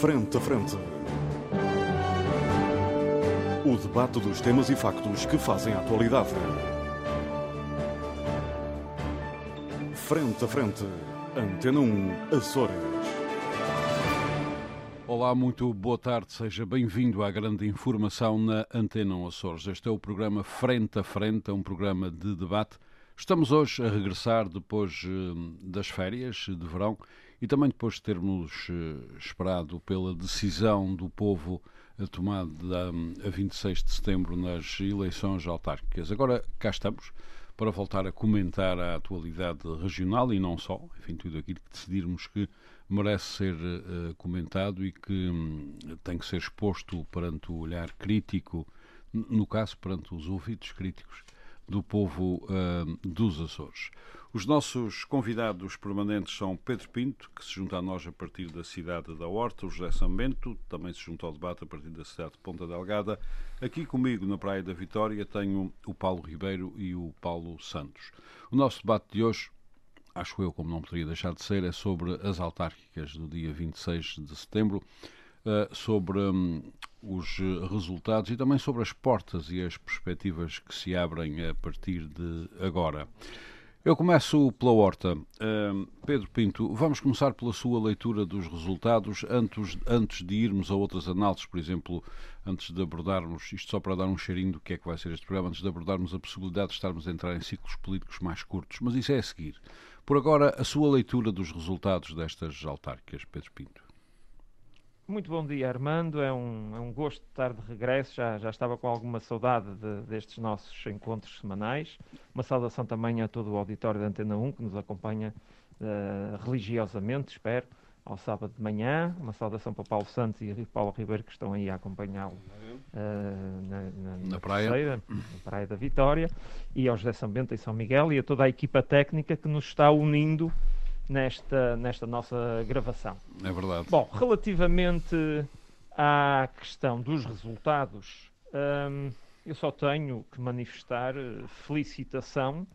Frente a Frente. O debate dos temas e factos que fazem a atualidade. Frente a Frente. Antena 1, Açores. Olá, muito boa tarde. Seja bem-vindo à grande informação na Antena 1 Açores. Este é o programa Frente a Frente, é um programa de debate. Estamos hoje a regressar depois eh, das férias de verão e também depois de termos eh, esperado pela decisão do povo tomada a 26 de setembro nas eleições autárquicas. Agora cá estamos para voltar a comentar a atualidade regional e não só, enfim, tudo aquilo que decidirmos que merece ser uh, comentado e que um, tem que ser exposto perante o olhar crítico, no caso perante os ouvidos críticos do povo uh, dos Açores. Os nossos convidados permanentes são Pedro Pinto, que se junta a nós a partir da cidade da Horta, o José Sambento, também se junta ao debate a partir da cidade de Ponta Delgada. Aqui comigo, na Praia da Vitória, tenho o Paulo Ribeiro e o Paulo Santos. O nosso debate de hoje, acho eu, como não poderia deixar de ser, é sobre as autárquicas do dia 26 de setembro. Uh, sobre um, os resultados e também sobre as portas e as perspectivas que se abrem a partir de agora. Eu começo pela Horta. Uh, Pedro Pinto, vamos começar pela sua leitura dos resultados antes, antes de irmos a outras análises, por exemplo, antes de abordarmos, isto só para dar um cheirinho do que é que vai ser este programa, antes de abordarmos a possibilidade de estarmos a entrar em ciclos políticos mais curtos, mas isso é a seguir. Por agora, a sua leitura dos resultados destas autárquicas, Pedro Pinto. Muito bom dia, Armando. É um, é um gosto estar de regresso. Já, já estava com alguma saudade de, destes nossos encontros semanais. Uma saudação também a todo o auditório da Antena 1 que nos acompanha uh, religiosamente, espero, ao sábado de manhã. Uma saudação para Paulo Santos e Paulo Ribeiro que estão aí a acompanhá-lo uh, na, na, na, na praia. Terceira, na Praia da Vitória. E ao José São Bento e São Miguel e a toda a equipa técnica que nos está unindo nesta, nesta nossa gravação. É verdade. Bom, relativamente à questão dos resultados, hum, eu só tenho que manifestar eh, felicitação,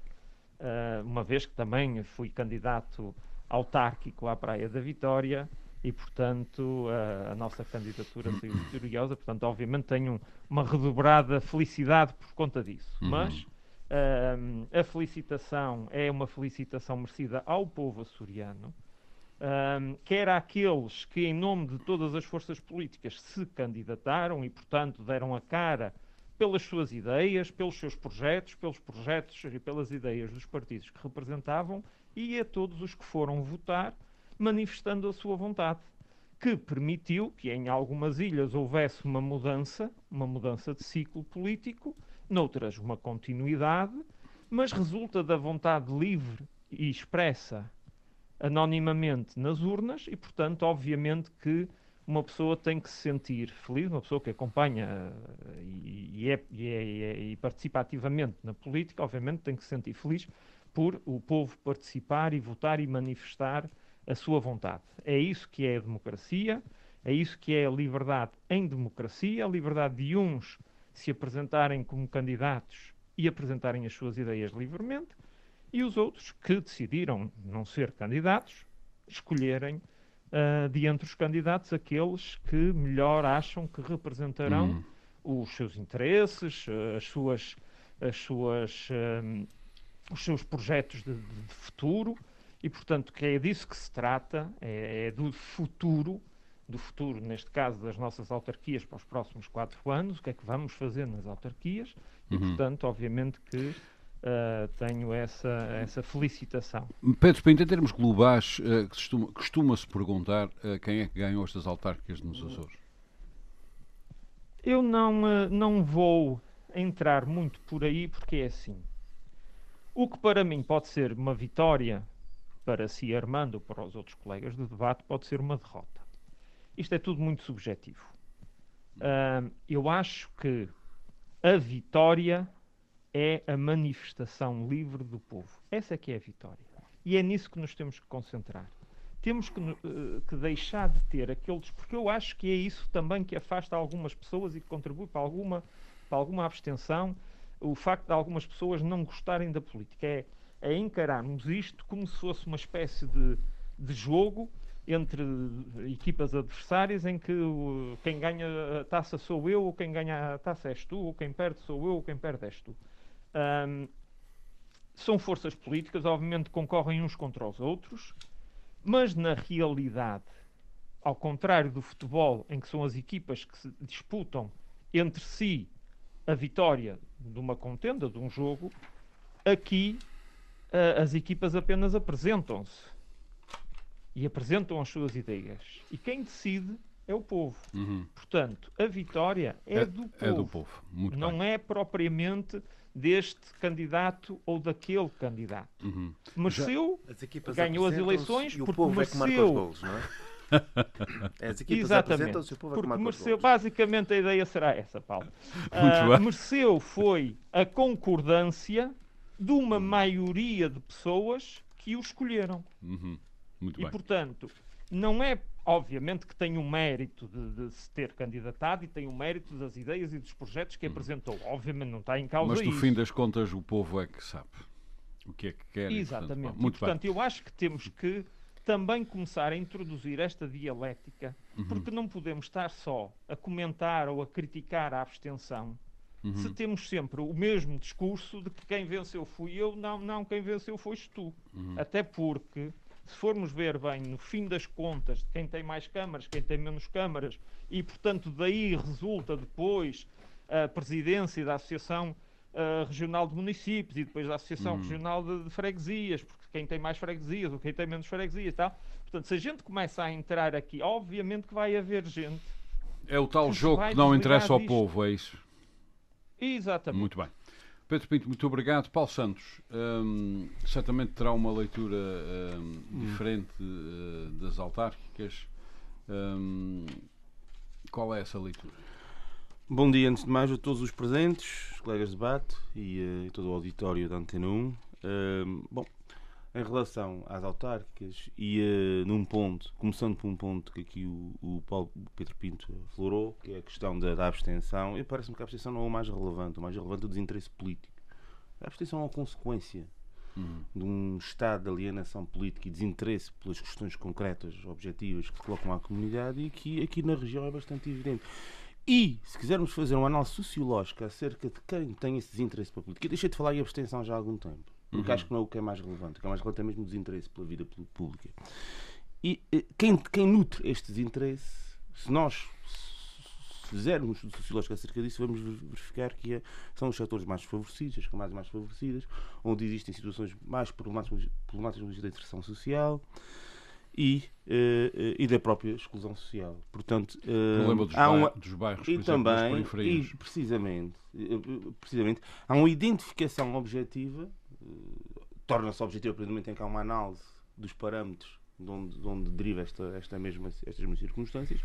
uh, uma vez que também fui candidato autárquico à Praia da Vitória e, portanto, uh, a nossa candidatura saiu vitoriosa. Portanto, obviamente, tenho uma redobrada felicidade por conta disso. Uhum. Mas Uh, a felicitação é uma felicitação merecida ao povo açoriano, uh, quer àqueles que, em nome de todas as forças políticas, se candidataram e, portanto, deram a cara pelas suas ideias, pelos seus projetos, pelos projetos e pelas ideias dos partidos que representavam, e a todos os que foram votar, manifestando a sua vontade, que permitiu que em algumas ilhas houvesse uma mudança, uma mudança de ciclo político noutras uma continuidade, mas resulta da vontade livre e expressa anonimamente nas urnas e, portanto, obviamente que uma pessoa tem que se sentir feliz, uma pessoa que acompanha uh, e, e, é, e, é, e, participa ativamente na política, obviamente tem que se sentir feliz por o povo participar e votar e manifestar a sua vontade. É isso que é a democracia, é isso que é a liberdade em democracia, a liberdade de uns se apresentarem como candidatos e apresentarem as suas ideias livremente, e os outros que decidiram não ser candidatos, escolherem uh, de entre os candidatos aqueles que melhor acham que representarão hum. os seus interesses, as suas, as suas, um, os seus projetos de, de, futuro, e portanto que é disso que se trata, é, é do futuro do futuro, neste caso das nossas autarquias para os próximos quatro anos, o que é que vamos fazer nas autarquias e, uhum. portanto, obviamente que uh, tenho essa, essa felicitação. Pedro Pinto, em termos globais, uh, costuma-se costuma perguntar uh, quem é que ganhou estas autárquicas nos Açores? Eu não, não vou entrar muito por aí, porque é assim. O que para mim pode ser uma vitória para si, Armando, ou para os outros colegas do debate, pode ser uma derrota. Isto é tudo muito subjetivo. Uh, eu acho que a vitória é a manifestação livre do povo. Essa é que é a vitória. E é nisso que nos temos que concentrar. Temos que, uh, que deixar de ter aqueles. Porque eu acho que é isso também que afasta algumas pessoas e que contribui para alguma, para alguma abstenção. O facto de algumas pessoas não gostarem da política. É, é encararmos isto como se fosse uma espécie de, de jogo entre equipas adversárias em que quem ganha a taça sou eu, ou quem ganha a taça és tu, ou quem perde sou eu, ou quem perde és tu. Um, são forças políticas, obviamente concorrem uns contra os outros, mas na realidade, ao contrário do futebol, em que são as equipas que se disputam entre si a vitória de uma contenda, de um jogo, aqui uh, as equipas apenas apresentam-se e apresentam as suas ideias. E quem decide é o povo. Uhum. Portanto, a vitória é, É, do povo. é do povo. Muito não bem. é propriamente deste candidato ou daquele candidato. Uhum. Mereceu, As equipas Ganhou as eleições e o porque povo é que marca os mereceu. golos, não é? É, As equipas exatamente, e o povo é que porque mereceu, basicamente a ideia será essa, Paulo. Muito bem. mereceu foi a concordância de uma maioria de pessoas que o escolheram. Uhum. Muito E, bem. portanto, não é, obviamente, que tem o mérito de, de se ter candidatado e tem o mérito das ideias e dos projetos que apresentou. Obviamente, não está em causa Uhum. Mas no isso. fim das contas o povo é que sabe o que é que quer. e, Exatamente. portanto, E, muito portanto, eu acho que temos que também começar a introduzir esta dialética, Uhum. porque não podemos estar só a comentar ou a criticar a abstenção. bem. Se Uhum. temos sempre o mesmo discurso de que quem venceu fui eu, não, não, quem venceu foste tu. Uhum. Até porque, se formos ver bem, no fim das contas, quem tem mais câmaras, quem tem menos câmaras, e portanto daí resulta depois a presidência da Associação ah, Regional de Municípios e depois da Associação Uhum. Regional de, de Freguesias, porque quem tem mais freguesias ou quem tem menos freguesias e tal. Portanto, se a gente começa a entrar aqui, obviamente que vai haver gente. É o tal jogo que não interessa ao disto. povo, é isso? Exatamente. Muito bem. Pedro Pinto, muito obrigado. Paulo Santos, hum, certamente terá uma leitura hum, diferente eh, das autárquicas. Hum, qual é essa leitura? Bom dia, antes de mais, a todos os presentes, os colegas de debate e eh, todo o auditório da Antena 1. Ahm, bom, em relação às autárquicas e eh, num ponto, começando por um ponto que aqui o, o Paulo Pedro Pinto aflorou, que é a questão da, da abstenção, e parece-me que a abstenção não é o mais relevante, o mais relevante é o desinteresse político. A abstenção é uma consequência Uhum. de um estado de alienação política e desinteresse pelas questões concretas, objetivas que se colocam à comunidade e que aqui na região é bastante evidente. E, se quisermos fazer uma análise sociológica acerca de quem tem esse desinteresse pela política, eu deixei de falar em abstenção já há algum tempo, porque Uhum. acho que não é o que é mais relevante. O que é mais relevante é mesmo o desinteresse pela vida pú- pública. E eh, quem, quem nutre este desinteresse, se nós fizermos sociológico acerca disso, vamos verificar que é- são os setores mais desfavorecidos, as camadas mais favorecidas, onde existem situações mais problemáticas, problemáticas da inserção social e, eh, e da própria exclusão social. Portanto, eh, problema dos, há uma- dos bairros, por e exemplo, também, e precisamente, precisamente, há uma identificação objetiva, eh, torna-se objetiva a partir do momento em que há uma análise dos parâmetros de onde, de onde deriva esta, esta mesma, estas mesmas circunstâncias,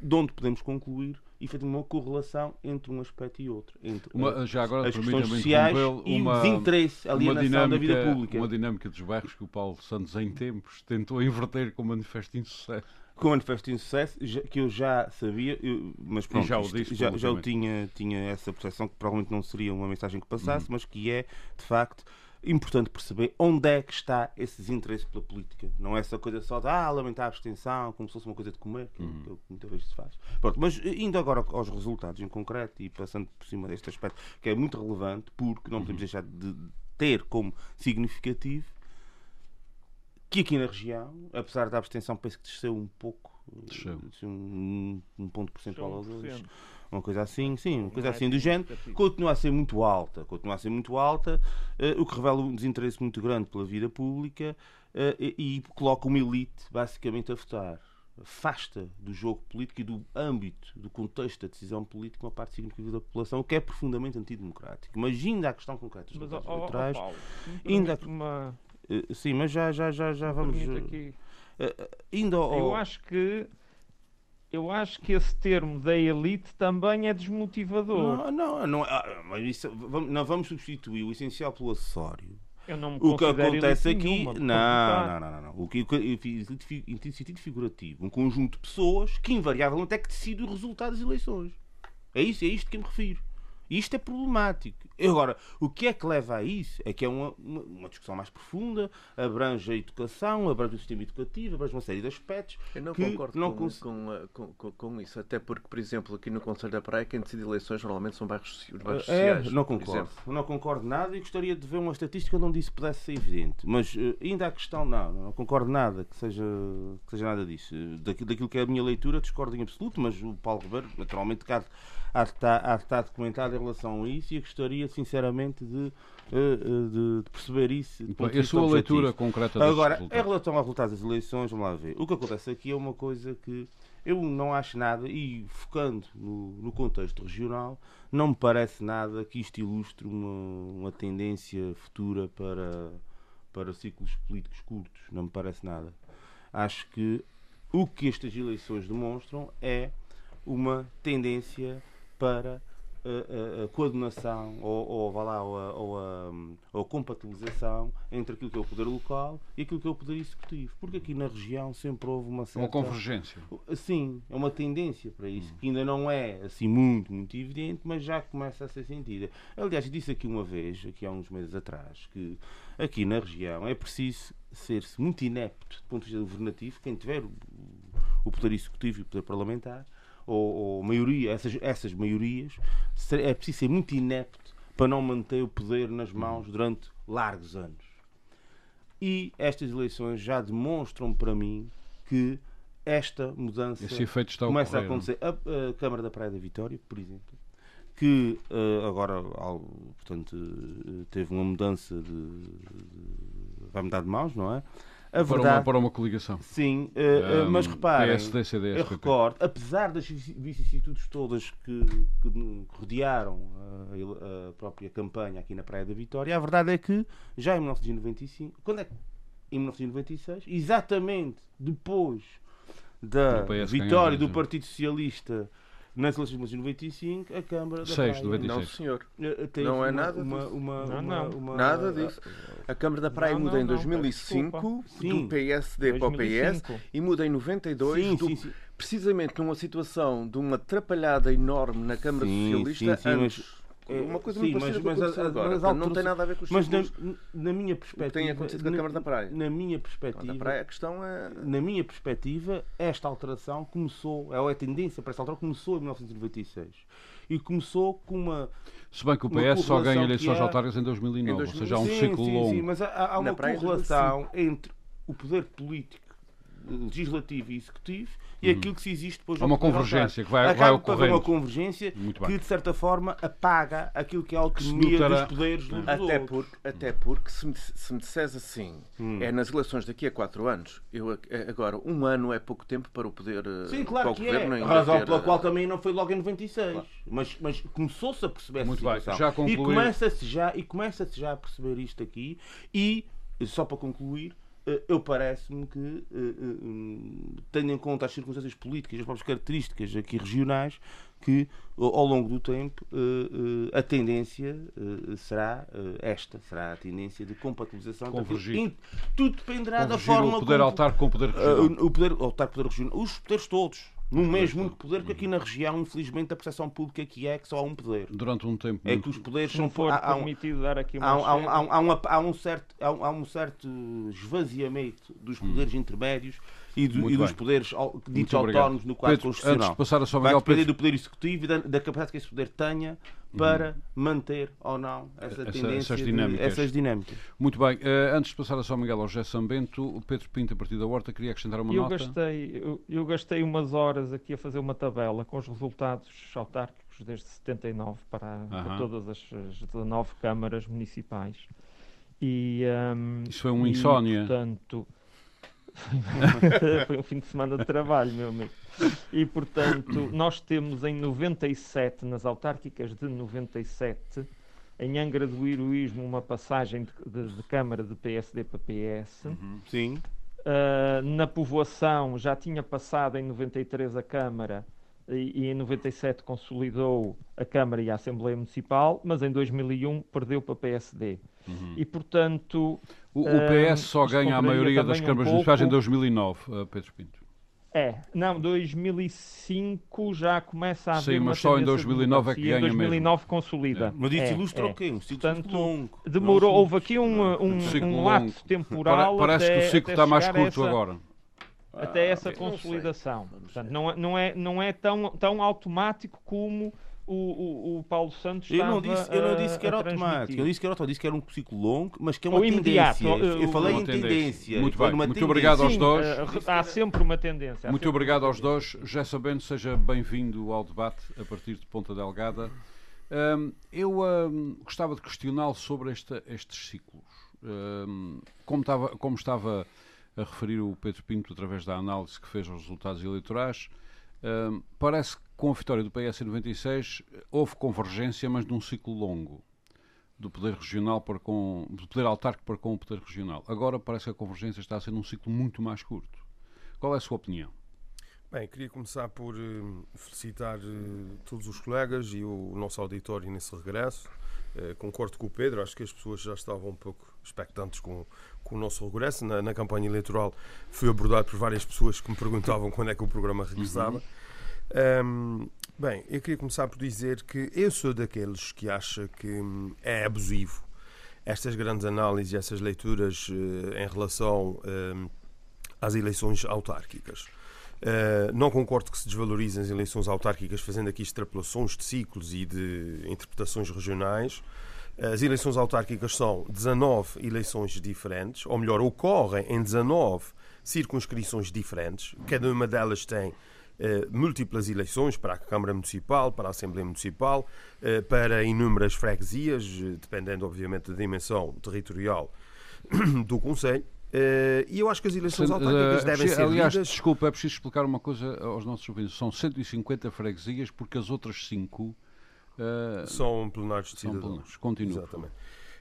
de onde podemos concluir efetivamente uma correlação entre um aspecto e outro. Entre Uma- já agora, as questões sociais e uma- o desinteresse, a alienação da vida dinâmica, pública. uma dinâmica dos bairros que o Paulo Santos, em tempos, tentou inverter com manifesto de insucesso. com o manifesto de sucesso, que eu já sabia, eu- mas pronto, já o disse já, já publicamente. tinha, tinha essa percepção que provavelmente não seria uma mensagem que Uhum. passasse, mas que é, de facto, importante perceber onde é que está esse desinteresse pela política. Não é essa coisa só de ah, lamentar a abstenção, como se fosse uma coisa de comer, que, é o- Uhum. que muitas vezes se faz. Pronto, mas eh, indo agora aos resultados em concreto e passando por cima deste aspecto, que é muito relevante, porque não Uhum. podemos deixar de ter como significativo que aqui na região, apesar da abstenção, penso que desceu um pouco, Desceu. desceu um, um ponto percentual aos dois, 1%. Uma coisa assim, sim, uma coisa é assim do género, significativo. continua a ser muito alta, continua a ser muito alta, eh, o que revela um desinteresse muito grande pela vida pública eh, e, e coloca uma elite basicamente a votar. Afasta do jogo político e do âmbito, do contexto da decisão política uma parte significativa da população, o que é profundamente antidemocrático. Mas ainda à questão concreta dos Mas, eleitorais, Paulo, se me ainda- uma, eh, sim, mas já, já, já, já vamos. aqui. ainda Eu acho que eu acho que esse termo da elite também é desmotivador. Não, não, não, ah, mas isso, vamos, não vamos substituir o essencial pelo acessório. Eu não me O que acontece aqui. nenhuma, não, não, não, não, não. O que eu fiz em sentido figurativo. Um conjunto de pessoas que invariavelmente é que decide o resultado das eleições. É isso, é isto que eu me refiro. Isto é problemático. Agora, o que é que leva a isso? É que é uma, uma, uma discussão mais profunda, abrange a educação, abrange o sistema educativo, abrange uma série de aspectos. Eu não concordo não com, cons- com, com, com- isso, até porque, por exemplo, aqui no Conselho da Praia, quem decide eleições normalmente são bairros, soci- os bairros É, sociais. não concordo. Não concordo nada e gostaria de ver uma estatística onde isso pudesse ser evidente. Mas eh, ainda a questão, não, não concordo nada que seja, que seja nada disso. Eh, Daqui- Daquilo que é a minha leitura, discordo em absoluto, mas o Paulo Ribeiro, naturalmente, há de estar, há de estar documentado em relação a isso e eu gostaria, sinceramente, de, eh, eh, de- de perceber isso. de E a sua objetivo. leitura concreta Agora, em resultados? relação aos resultados das eleições, vamos lá ver. O que acontece aqui é uma coisa que eu não acho nada, e focando no, no contexto regional, não me parece nada que isto ilustre uma, uma tendência futura para, para ciclos políticos curtos. Não me parece nada. Acho que o que estas eleições demonstram é uma tendência para a, a- a coordenação ou, ou, vá lá, ou, a, ou, a, ou a compatibilização entre aquilo que é o poder local e aquilo que é o poder executivo. Porque aqui na região sempre houve uma certa. Uma convergência. Sim, é uma tendência para isso, que ainda não é assim muito, muito evidente, mas já começa a ser sentida. Aliás, disse aqui uma vez, aqui há uns meses atrás, que aqui na região é preciso ser-se muito inepto do ponto de vista governativo, quem tiver o poder executivo e o poder parlamentar, ou, ou maioria, essas, essas maiorias, é preciso ser muito inepto para não manter o poder nas mãos durante largos anos. E estas eleições já demonstram para mim que esta mudança a começa a não é? acontecer. A, a Câmara da Praia da Vitória, por exemplo, que eh, agora portanto, eh, teve uma mudança de, de- vai mudar de mãos, não é? A Para uma, verdade, para uma coligação. sim, eh, eh, Um, mas reparem, PSD, CDS, eu recordo, apesar das vici- vicissitudes todas que, que rodearam a, ele- a própria campanha aqui na Praia da Vitória, a verdade é que já em 1995, quando é que- em 1996, exatamente depois da vitória ganhar, do Partido Socialista nas eleições de 1995, a Câmara da Seis, Praia 96. Não, senhor. eh, teve Não é uma- nada uma, disso. uma, Não, uma- não. uma- Nada disso. A Câmara da Praia Não, muda não, em não, 2005 Sim. do PSD para o PS 2005. e muda em 92 Sim, do- sim, sim. precisamente numa situação de uma atrapalhada enorme na Câmara Sim, Socialista sim, sim. É, uma coisa sim, muito parecida mas- mas a- agora. mas a portanto, não tem nada a ver com os Mas na, ciclos. na minha perspectiva. tem acontecido com a na- Câmara da Praia. Na minha perspectiva. praia, a questão é. Na minha perspectiva, esta alteração começou, é a tendência para esta alteração começou em 1996 e começou com uma Se bem que o PS só ganha eleições há- autárquicas em 2009, Em ou seja, há um sim, ciclo sim, longo. sim, mas há, há Na uma praia correlação entre o poder político, legislativo e executivo e aquilo que se existe depois Há no uma convergência que vai- vai Acaba haver uma convergência que, de certa forma, apaga aquilo que é a autonomia notará- dos poderes Até porque, até porque se, me, se me disseres assim, Hum. é nas eleições daqui a 4 anos, eu agora, um ano é pouco tempo para o poder. eh, Sim, claro que governo é. A razão ter, pela eh, qual também não foi logo em 96. Mas, mas começou-se a perceber essa Muito bem, situação. já e concluí. começa-se já, e começa-se já a perceber isto aqui. E, só para concluir, eu parece-me que, eh, eh, hum, tendo em conta as circunstâncias políticas, as próprias características aqui regionais, que ao longo do tempo eh, eh, a tendência eh, será eh, esta, será a tendência de compatibilização. Convergir. Tudo dependerá da Convergir forma o poder como- autárquico com o poder regional. o poder, o poder regional, os poderes todos, no mesmo único poder, porque aqui na região, infelizmente, a percepção pública que é que só há um poder. Durante um tempo É que os poderes são for há, há um- permitido dar aqui uma há, um- certo, há, um- certo esvaziamento dos poderes intermédios e, e dos poderes ditos autónomos no quadro Pedro, antes constitucional. de passar a São Vai depender Pedro, do poder executivo e da, da capacidade que esse poder tenha para manter ou não essa Essa- tendência, essas de- dinâmicas. essas dinâmicas. Muito bem, eh, antes de passar a São Miguel ao José Sambento, o Pedro Pinto, a partir da Horta, queria acrescentar uma eu nota. gastei, eu, eu gastei umas horas aqui a fazer uma tabela com os resultados autárquicos desde 79 para, para Aham. todas as, as 19 câmaras municipais. E, hum, Isso foi um e, insónia. Portanto, foi um fim de semana de trabalho, meu amigo. E portanto, nós temos em 97, nas autárquicas de 97, em Angra do Heroísmo, uma passagem de, de- de Câmara de PSD para PS. Sim. Uh, na povoação já tinha passado em 93 a Câmara e em 97 consolidou a Câmara e a Assembleia Municipal, mas em 2001 perdeu para PSD. E portanto, O, o PS só isto ganha a maioria das também um câmaras municipais em pouco- 2009, eh, Pedro Pinto. É, não, 2005 já começa a haver Sim, mas só em tendência de 2009 é que ganha em 2009 consolida. Mas isso É, ilustra é. o quê? Um ciclo Portanto, longo. Demorou, houve aqui um, um, ciclo um lapso temporal Pare- Parece até, que o ciclo está mais a curto essa- agora. Até essa Ah, sei. consolidação. Não Portanto, sei. não, é- não é, não é tão, tão automático como o, o, o Paulo Santos Eu não, disse, eu não disse que era automático. Eu disse que era automático. Disse que era um ciclo longo, mas que é uma Ou imediato. tendência. Eu, falei em tendência. tendência. Muito bem. Muito tendência. obrigado aos Sim, dois. eh, há sempre uma tendência. Muito obrigado uma aos dois. Já sabendo, seja bem-vindo ao debate a partir de Ponta Delgada. Hum, eu hum, gostava de questioná-lo sobre esta- estes ciclos. Hum, como, estava, como estava a referir o Pedro Pinto através da análise que fez aos resultados eleitorais, parece que com a vitória do PS em 96 houve convergência, mas num ciclo longo. Do poder regional para com. do poder autárquico para com o poder regional. Agora parece que a convergência está a ser num ciclo muito mais curto. Qual é a sua opinião? Bem, queria começar por eh, felicitar eh, todos os colegas e o nosso auditório nesse regresso. Eh, concordo com o Pedro, acho que as pessoas já estavam um pouco expectantes com, com o nosso regresso. Na, na campanha eleitoral fui abordado por várias pessoas que me perguntavam quando é que o programa regressava. Ahm, bem, eu queria começar por dizer que eu sou daqueles que acha que hum, é abusivo estas grandes análises, essas leituras eh, em relação hum, às eleições autárquicas. Uh, não concordo que se desvalorizem as eleições autárquicas, fazendo aqui extrapolações de ciclos e de interpretações regionais. As eleições autárquicas são 19 eleições diferentes, ou melhor, ocorrem em 19 circunscrições diferentes. Cada uma delas tem eh, múltiplas eleições para a Câmara Municipal, para a Assembleia Municipal, eh, para inúmeras freguesias, eh, dependendo, obviamente, da dimensão territorial do Conselho. Eh, e eu acho que as eleições autárquicas Eh, devem ser aliás, lidas... desculpa, é preciso explicar uma coisa aos nossos ouvintes. São 150 freguesias, porque as outras 5 São plenários de são cidadãos. plenários. Continua. Exatamente.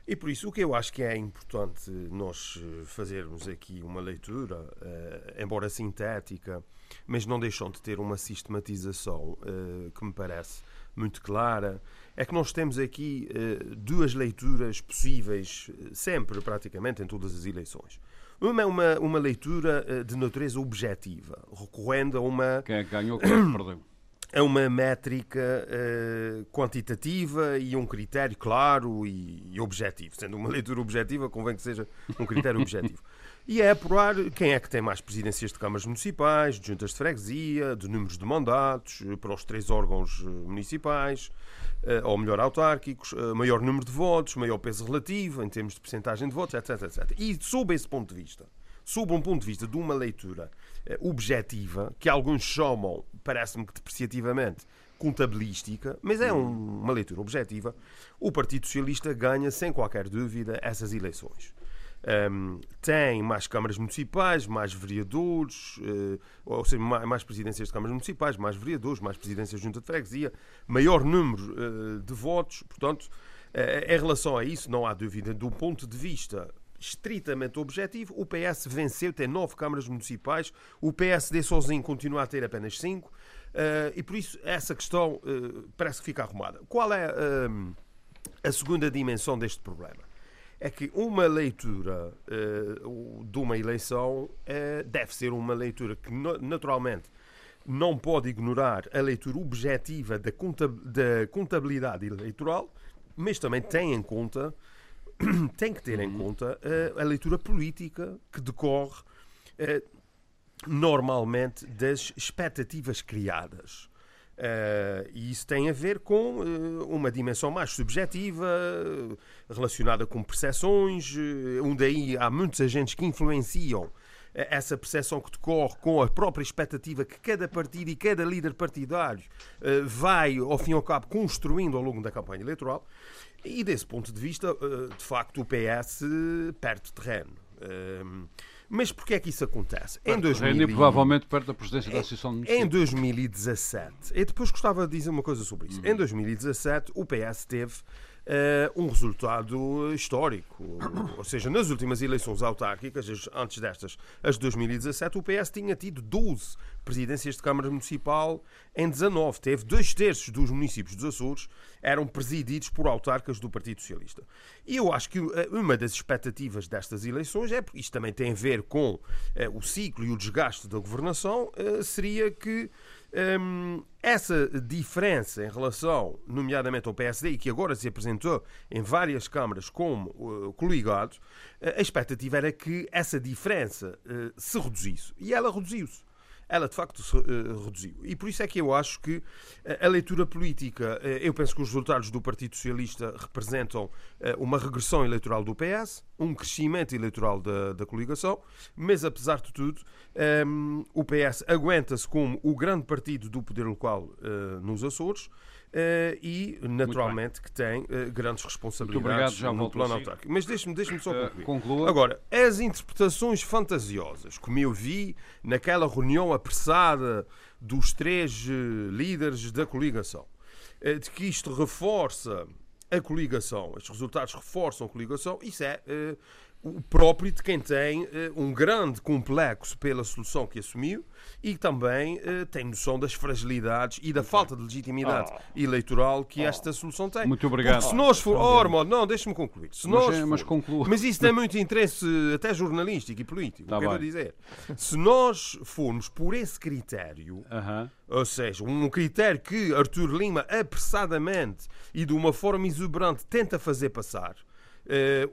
E por isso, o que eu acho que é importante nós eh, fazermos aqui uma leitura, eh, embora sintética, mas não deixam de ter uma sistematização eh, que me parece muito clara, é que nós temos aqui eh, duas leituras possíveis, eh, sempre praticamente em todas as eleições. Uma é uma, uma leitura eh, de natureza objetiva, recorrendo a uma Quem é que ganhou, quem é que perdeu? uma métrica eh, quantitativa e um critério claro e, e objetivo. Sendo uma leitura objetiva, convém que seja um critério objetivo. E é apurar quem é que tem mais presidências de câmaras municipais, de juntas de freguesia, de números de mandatos eh, para os três órgãos eh, municipais, eh, ou melhor, autárquicos, maior número de votos, maior peso relativo em termos de percentagem de votos, etc, etc. E sob esse ponto de vista, sob um ponto de vista de uma leitura objetiva, que alguns chamam, parece-me que depreciativamente, contabilística, mas é um- uma leitura objetiva, o Partido Socialista ganha, sem qualquer dúvida, essas eleições. Um, tem mais câmaras municipais, mais vereadores, eh, ou seja, ma- mais presidências de câmaras municipais, mais vereadores, mais presidências de junta de freguesia, maior número eh, de votos. Portanto, eh, em relação a isso, não há dúvida, do ponto de vista estritamente objetivo, o PS venceu, tem nove câmaras municipais, o PSD sozinho continua a ter apenas cinco, e por isso essa questão parece que fica arrumada. Qual é a segunda dimensão deste problema? É que uma leitura o- de uma eleição eh, deve ser uma leitura que, naturalmente, não pode ignorar a leitura objetiva da contab- da contabilidade eleitoral, mas também tem em conta tem que ter em conta eh, a leitura política que decorre normalmente das expectativas criadas. Eh, e isso tem a ver com eh, uma dimensão mais subjetiva, relacionada com percepções, eh, onde aí há muitos agentes que influenciam essa percepção que decorre com a própria expectativa que cada partido e cada líder partidário vai, ao fim e ao cabo, construindo ao longo da campanha eleitoral. E desse ponto de vista, de facto, o PS perde terreno. Mas porquê é que isso acontece? Em 2000 Reine, provavelmente perto da presidência da em- Associação de Em Municípios. 2017, eu depois gostava de dizer uma coisa sobre isso. Em 2017, o PS teve eh, um resultado histórico. Ou seja, nas últimas eleições autárquicas, as- antes destas, as de 2017, o PS tinha tido 12 presidências de Câmara Municipal em 19. Teve dois terços dos municípios dos Açores eram presididos por autarcas do Partido Socialista. E eu acho que eh, uma das expectativas destas eleições é, porque isto também tem a ver com eh, o ciclo e o desgaste da governação, eh, seria que Hum, essa diferença em relação, nomeadamente ao PSD, que agora se apresentou em várias câmaras como uh, coligado, a expectativa era que essa diferença uh, se reduzisse. E ela reduziu-se ela de facto se, uh, reduziu. E por isso é que eu acho que a leitura política, uh, eu penso que os resultados do Partido Socialista representam uh, uma regressão eleitoral do PS, um crescimento eleitoral da, da coligação, mas apesar de tudo, um, o PS aguenta-se como o grande partido do poder local nos Açores. Uh, e, naturalmente, que tem uh, grandes responsabilidades obrigado, no plano autárquico. Mas deixe-me deixe só eh, concluir. Conclua. Agora, as interpretações fantasiosas, como eu vi naquela reunião apressada dos três líderes da coligação, de que isto reforça a coligação, estes resultados reforçam a coligação, isso é o próprio de quem tem uh, um grande complexo pela solução que assumiu e também uh, tem noção das fragilidades e da falta de legitimidade oh. eleitoral que oh. esta solução tem. Muito obrigado. Porque se nós for... Oh, Armando, não, deixe-me concluir. Se mas, nós é, mas, for... mas isso tem muito interesse até jornalístico e político, tá quero dizer. Se nós formos por esse critério, uh -huh. ou seja, um critério que Artur Lima apressadamente e de uma forma exuberante tenta fazer passar, eh,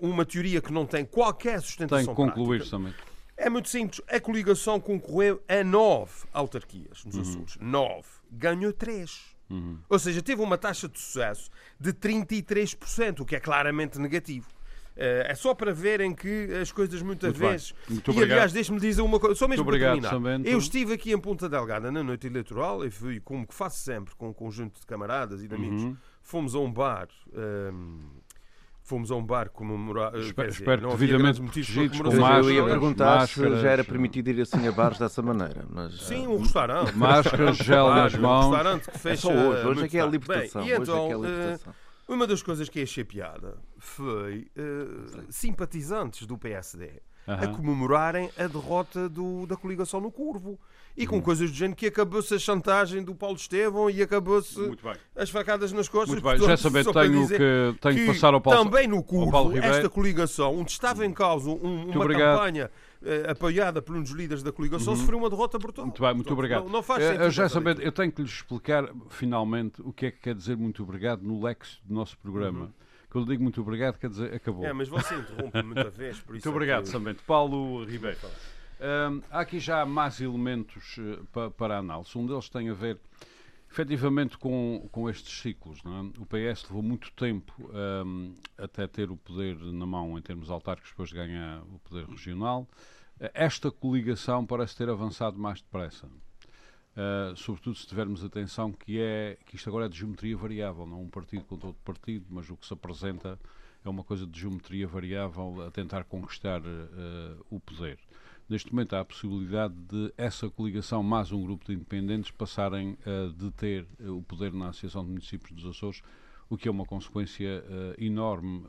uma teoria que não tem qualquer sustentação Tem que concluir também. É muito simples. A coligação concorreu a nove autarquias nos uhum. Açores. Nove. Ganhou três. Uhum. Ou seja, teve uma taxa de sucesso de 33%, o que é claramente negativo. Uh, é só para verem que as coisas muitas vezes. Muito e obrigado. aliás, deixe-me dizer uma coisa, só mesmo muito para terminar. Samento. Eu estive aqui em Ponta Delgada na noite eleitoral e fui, como que faço sempre, com um conjunto de camaradas e de amigos. Uhum. Fomos a um bar. Um, ehm, fomos a um bar comemorar. Espero, dizer, espero não devidamente protegidos com máscaras, Eu ia perguntar se já era permitido ir assim a bares dessa maneira. Mas, Sim, um restaurante. Máscaras, gel nas mãos. Um restaurante que fecha. É hoje, hoje é que é a libertação. Bem, e então, é, é a libertação. Uh, uma das coisas que achei piada foi uh, simpatizantes do PSD uh -huh. a comemorarem a derrota do, da coligação no Curvo. E com uhum. coisas do género que acabou-se a chantagem do Paulo Estevão e acabou-se as facadas nas costas. Muito bem, já saber, tenho que, tenho que passar ao Paulo Também no Curvo, esta coligação, onde estava em causa um, uma obrigado. campanha uh, apoiada por um dos líderes da coligação, uhum. sofreu uma derrota brutal. Muito bem, muito obrigado. Não, não faz uh, sentido. já saber, eu tenho que lhes explicar, finalmente, o que é que quer dizer muito obrigado no lex do nosso programa. Uhum. Quando digo muito obrigado, quer dizer acabou. É, mas você interrompe muita vez, por isso. Muito obrigado, é que... Paulo Ribeiro. Um, há aqui já mais elementos uh, pa, para a análise. Um deles tem a ver, efetivamente, com, com estes ciclos. É? O PS levou muito tempo um, até ter o poder na mão em termos autárquicos, depois de ganhar o poder regional. Uh, esta coligação parece ter avançado mais depressa. Uh, sobretudo se tivermos atenção que, é, que isto agora é de geometria variável, não um partido contra outro partido, mas o que se apresenta é uma coisa de geometria variável a tentar conquistar uh, o poder. Neste momento há a possibilidade de essa coligação mais um grupo de independentes passarem a deter eh, o poder na Associação de Municípios dos Açores, o que é uma consequência uh, enorme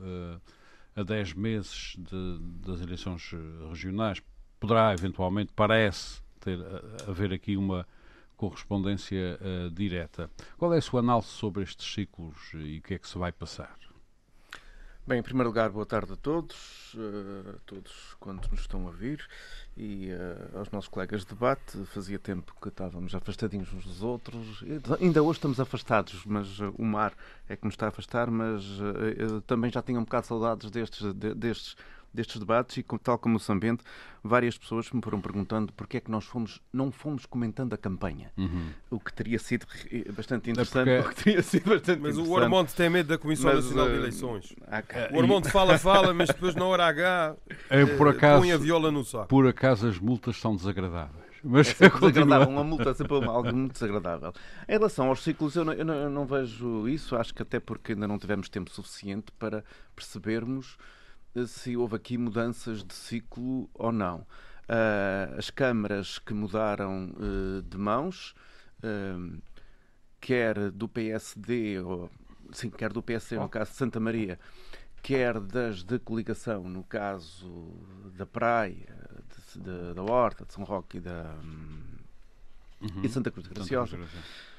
a 10 meses de, das eleições regionais. Poderá, eventualmente, parece ter, haver aqui uma correspondência direta. Qual é a sua análise sobre estes ciclos e o que é que se vai passar? Bem, em primeiro lugar, boa tarde a todos, a todos quantos nos estão a ouvir e uh, aos nossos colegas de debate. Fazia tempo que estávamos afastadinhos uns dos outros. Ainda hoje estamos afastados, mas uh, o mar é que nos está a afastar. Mas uh, também já tinha um bocado de saudades destes, de, destes destes debates e, tal como o Sambente, várias pessoas me foram perguntando porque é que nós fomos, não fomos comentando a campanha. Uhum. O que teria sido bastante interessante. É porque... teria sido bastante mas o Ormonte tem medo da Comissão mas, Nacional de Eleições. Uh, o Ormonte fala, fala, mas depois na hora H é, por acaso, põe a viola no saco. Por acaso as multas são desagradáveis. Mas é desagradável, uma multa é sempre algo muito desagradável. Em relação aos ciclos, eu não, eu, não, eu não vejo isso, acho que até porque ainda não tivemos tempo suficiente para percebermos se houve aqui mudanças de ciclo ou não. Uh, as câmaras que mudaram uh, de mãos, uh, quer do PSD, ou, sim, quer do PSD no caso de Santa Maria, quer das de coligação, no caso da Praia, de, de, da Horta, de São Roque e da, uhum. e Santa Cruz de Graciosa. Uh,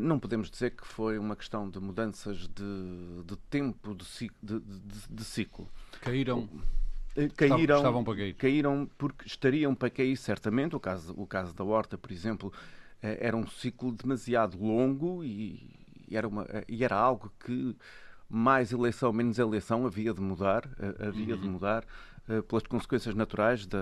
não podemos dizer que foi uma questão de mudanças de, de tempo de, de, de ciclo. Caíram. Uh, caíram, estavam para cair. caíram porque estariam para cair certamente. O caso, o caso da Horta, por exemplo, uh, era um ciclo demasiado longo e, e, era, uma, e era algo que mais eleição, menos eleição havia de mudar, havia uhum. de mudar pelas consequências naturais da,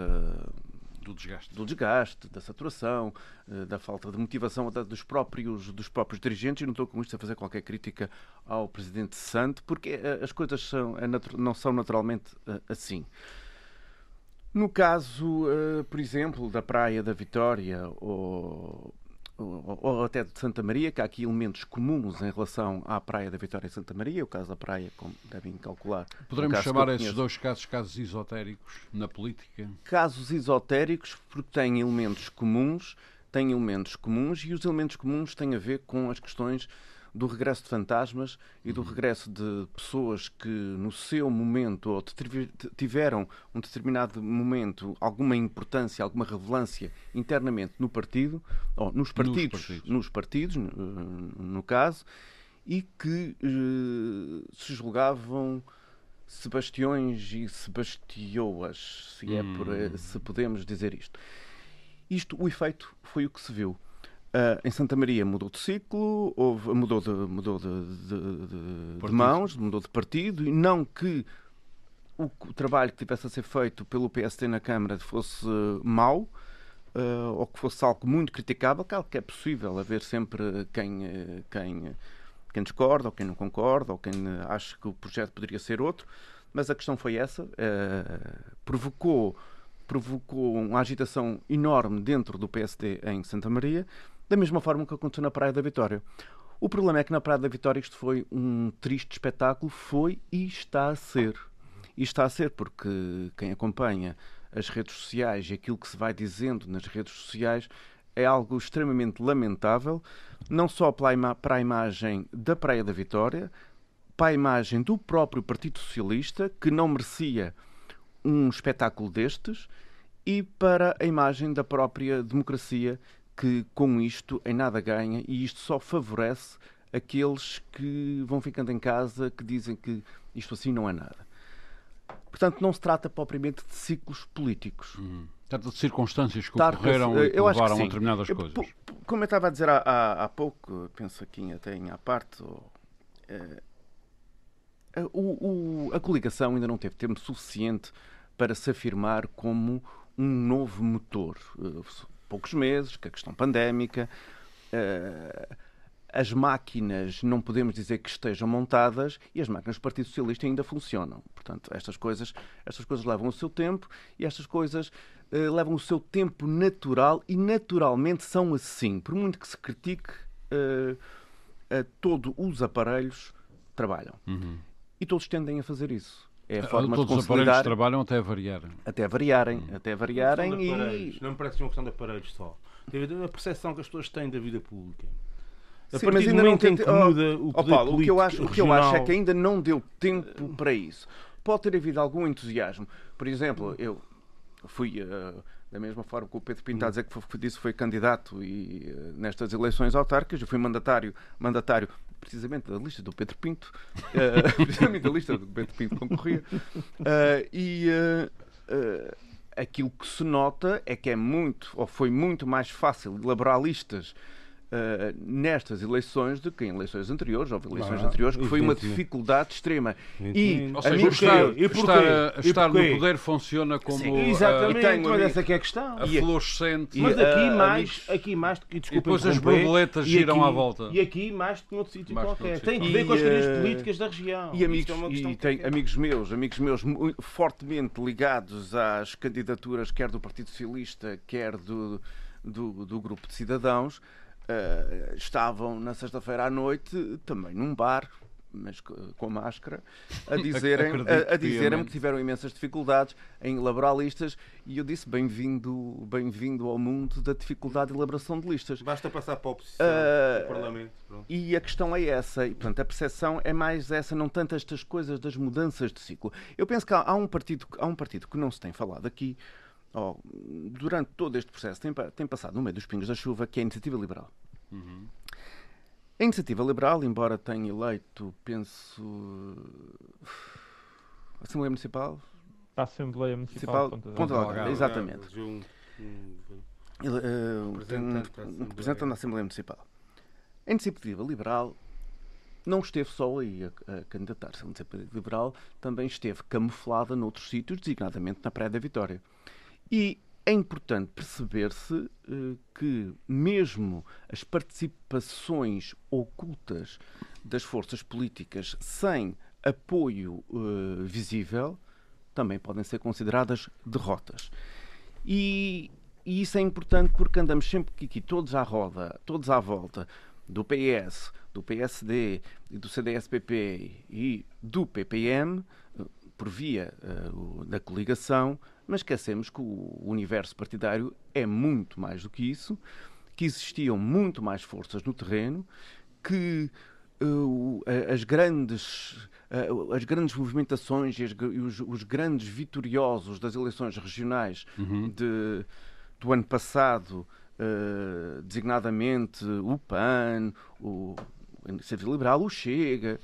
do desgaste. Do desgaste, da saturação, eh, da falta de motivação dos próprios, dos próprios dirigentes. E não estou com isto a fazer qualquer crítica ao presidente Santo, porque eh, as coisas são, é não são naturalmente eh, assim. No caso, por exemplo, da Praia da Vitória ou ou, até de Santa Maria, que há aqui elementos comuns em relação à Praia da Vitória e Santa Maria, o caso da Praia, como devem calcular. Poderemos chamar esses dois casos casos esotéricos na política? Casos esotéricos porque têm elementos comuns, têm elementos comuns e os elementos comuns têm a ver com as questões do regresso de fantasmas e do regresso de pessoas que, no seu momento, ou tiveram um determinado momento, alguma importância, alguma relevância internamente no partido, ou nos partidos, nos partidos, nos partidos no caso, e que eh, se julgavam Sebastiões e Sebastioas, se, é por, hum. se podemos dizer isto. Isto, o efeito foi o que se viu. Uh, em Santa Maria mudou de ciclo, houve, mudou, de, mudou de, de, de, mãos, mudou de partido, e não que o, o, trabalho que tivesse a ser feito pelo PST na Câmara fosse mau, uh, ou que fosse algo muito criticável, claro que é possível haver sempre quem, quem, quem discorda, ou quem não concorda, ou quem acha que o projeto poderia ser outro, mas a questão foi essa, provocou provocou uma agitação enorme dentro do PSD em Santa Maria da mesma forma que aconteceu na Praia da Vitória. O problema é que na Praia da Vitória isto foi um triste espetáculo, foi e está a ser. E está a ser porque quem acompanha as redes sociais e aquilo que se vai dizendo nas redes sociais é algo extremamente lamentável, não só para a imagem da Praia da Vitória, para a imagem do próprio Partido Socialista, que não merecia um espetáculo destes, e para a imagem da própria democracia, que com isto em nada ganha e isto só favorece aqueles que vão ficando em casa, que dizem que isto assim não é nada. Portanto, não se trata propriamente de ciclos políticos. Uhum. Trata de circunstâncias que ocorreram e que levaram a determinadas coisas. Como eu estava a dizer há, há, há pouco, penso aqui até em à parte, ou, é, o, o, a coligação ainda não teve tempo suficiente para se afirmar como um novo motor. Poucos meses, que a questão pandémica. Uh, as máquinas não podemos dizer que estejam montadas e as máquinas do Partido Socialista ainda funcionam. Portanto, estas coisas, estas coisas levam o seu tempo e estas coisas uh, levam o seu tempo natural e naturalmente são assim. Por muito que se critique, uh, uh, todos os aparelhos trabalham. Uhum. E todos tendem a fazer isso. É a ah, forma Todos de consolidar. os aparelhos trabalham até variarem. Até variarem, hum. até variarem e... Não me parece uma questão de aparelhos só. Tem a percepção que as pessoas têm da vida pública. A Sim, mas ainda não tem... que muda oh, o poder oh, Paulo, o que eu acho, O que eu acho é que ainda não deu tempo para isso. Pode ter havido algum entusiasmo. Por exemplo, eu fui... Uh, da mesma forma que o Pedro Pinto a dizer que foi, disse foi candidato e uh, nestas eleições autárquicas, eu fui mandatário, mandatário precisamente da lista do Pedro Pinto, uh, precisamente da lista do Pedro Pinto concorria, uh, e aquilo que se nota é que é muito, ou foi muito mais fácil elaborar listas Uh, nestas eleições do que em eleições anteriores, houve eleições ah, anteriores, que foi uma dificuldade extrema. E, Ou seja, estar, e estar, estar no poder funciona como Sim, exatamente, uh, mas essa é a questão. A fluorescente. Mas aqui uh, mais, aqui mais, e, e depois as borboletas giram aqui, à volta. E aqui mais do que noutro sítio qualquer. Tem que ver com as questões políticas da região. E amigos, é e tem amigos meus, amigos meus fortemente ligados às candidaturas quer do Partido Socialista, quer do, do, do grupo de cidadãos, uh, estavam na sexta-feira à noite também num bar mas com máscara, a dizerem, a, a dizerem que tiveram imensas dificuldades em elaborar listas e eu disse bem-vindo bem-vindo ao mundo da dificuldade de elaboração de listas. Basta passar para a oposição uh, Parlamento. Pronto. E a questão é essa, e portanto a percepção é mais essa, não tanto estas coisas das mudanças de ciclo. Eu penso que há, há um partido, há um partido que não se tem falado aqui, oh, durante todo este processo, tem, tem, passado no meio dos pingos da chuva, que é a iniciativa liberal. Uhum. A iniciativa liberal, embora tenha eleito, penso, Assembleia Municipal. A Assembleia Municipal, Municipal Ponta Delgada, exatamente. Uh, um representante da Assembleia Municipal. A iniciativa liberal não esteve só aí a, a candidatar-se. A iniciativa liberal também esteve camuflada noutros sítios, designadamente na Praia da Vitória. E é importante perceber-se uh, que, mesmo as participações ocultas das forças políticas sem apoio uh, visível também podem ser consideradas derrotas. E, e, isso é importante porque andamos sempre aqui, todos à roda, todos à volta do PS, do PSD, do CDS-PP e do PPM, eh, por via uh, da coligação, mas esquecemos que o universo partidário é muito mais do que isso, que existiam muito mais forças no terreno, que uh, as grandes uh, as grandes movimentações e, as, e os, os, grandes vitoriosos das eleições regionais uhum. de, do ano passado, uh, designadamente o PAN, o Iniciativa Liberal, o Chega,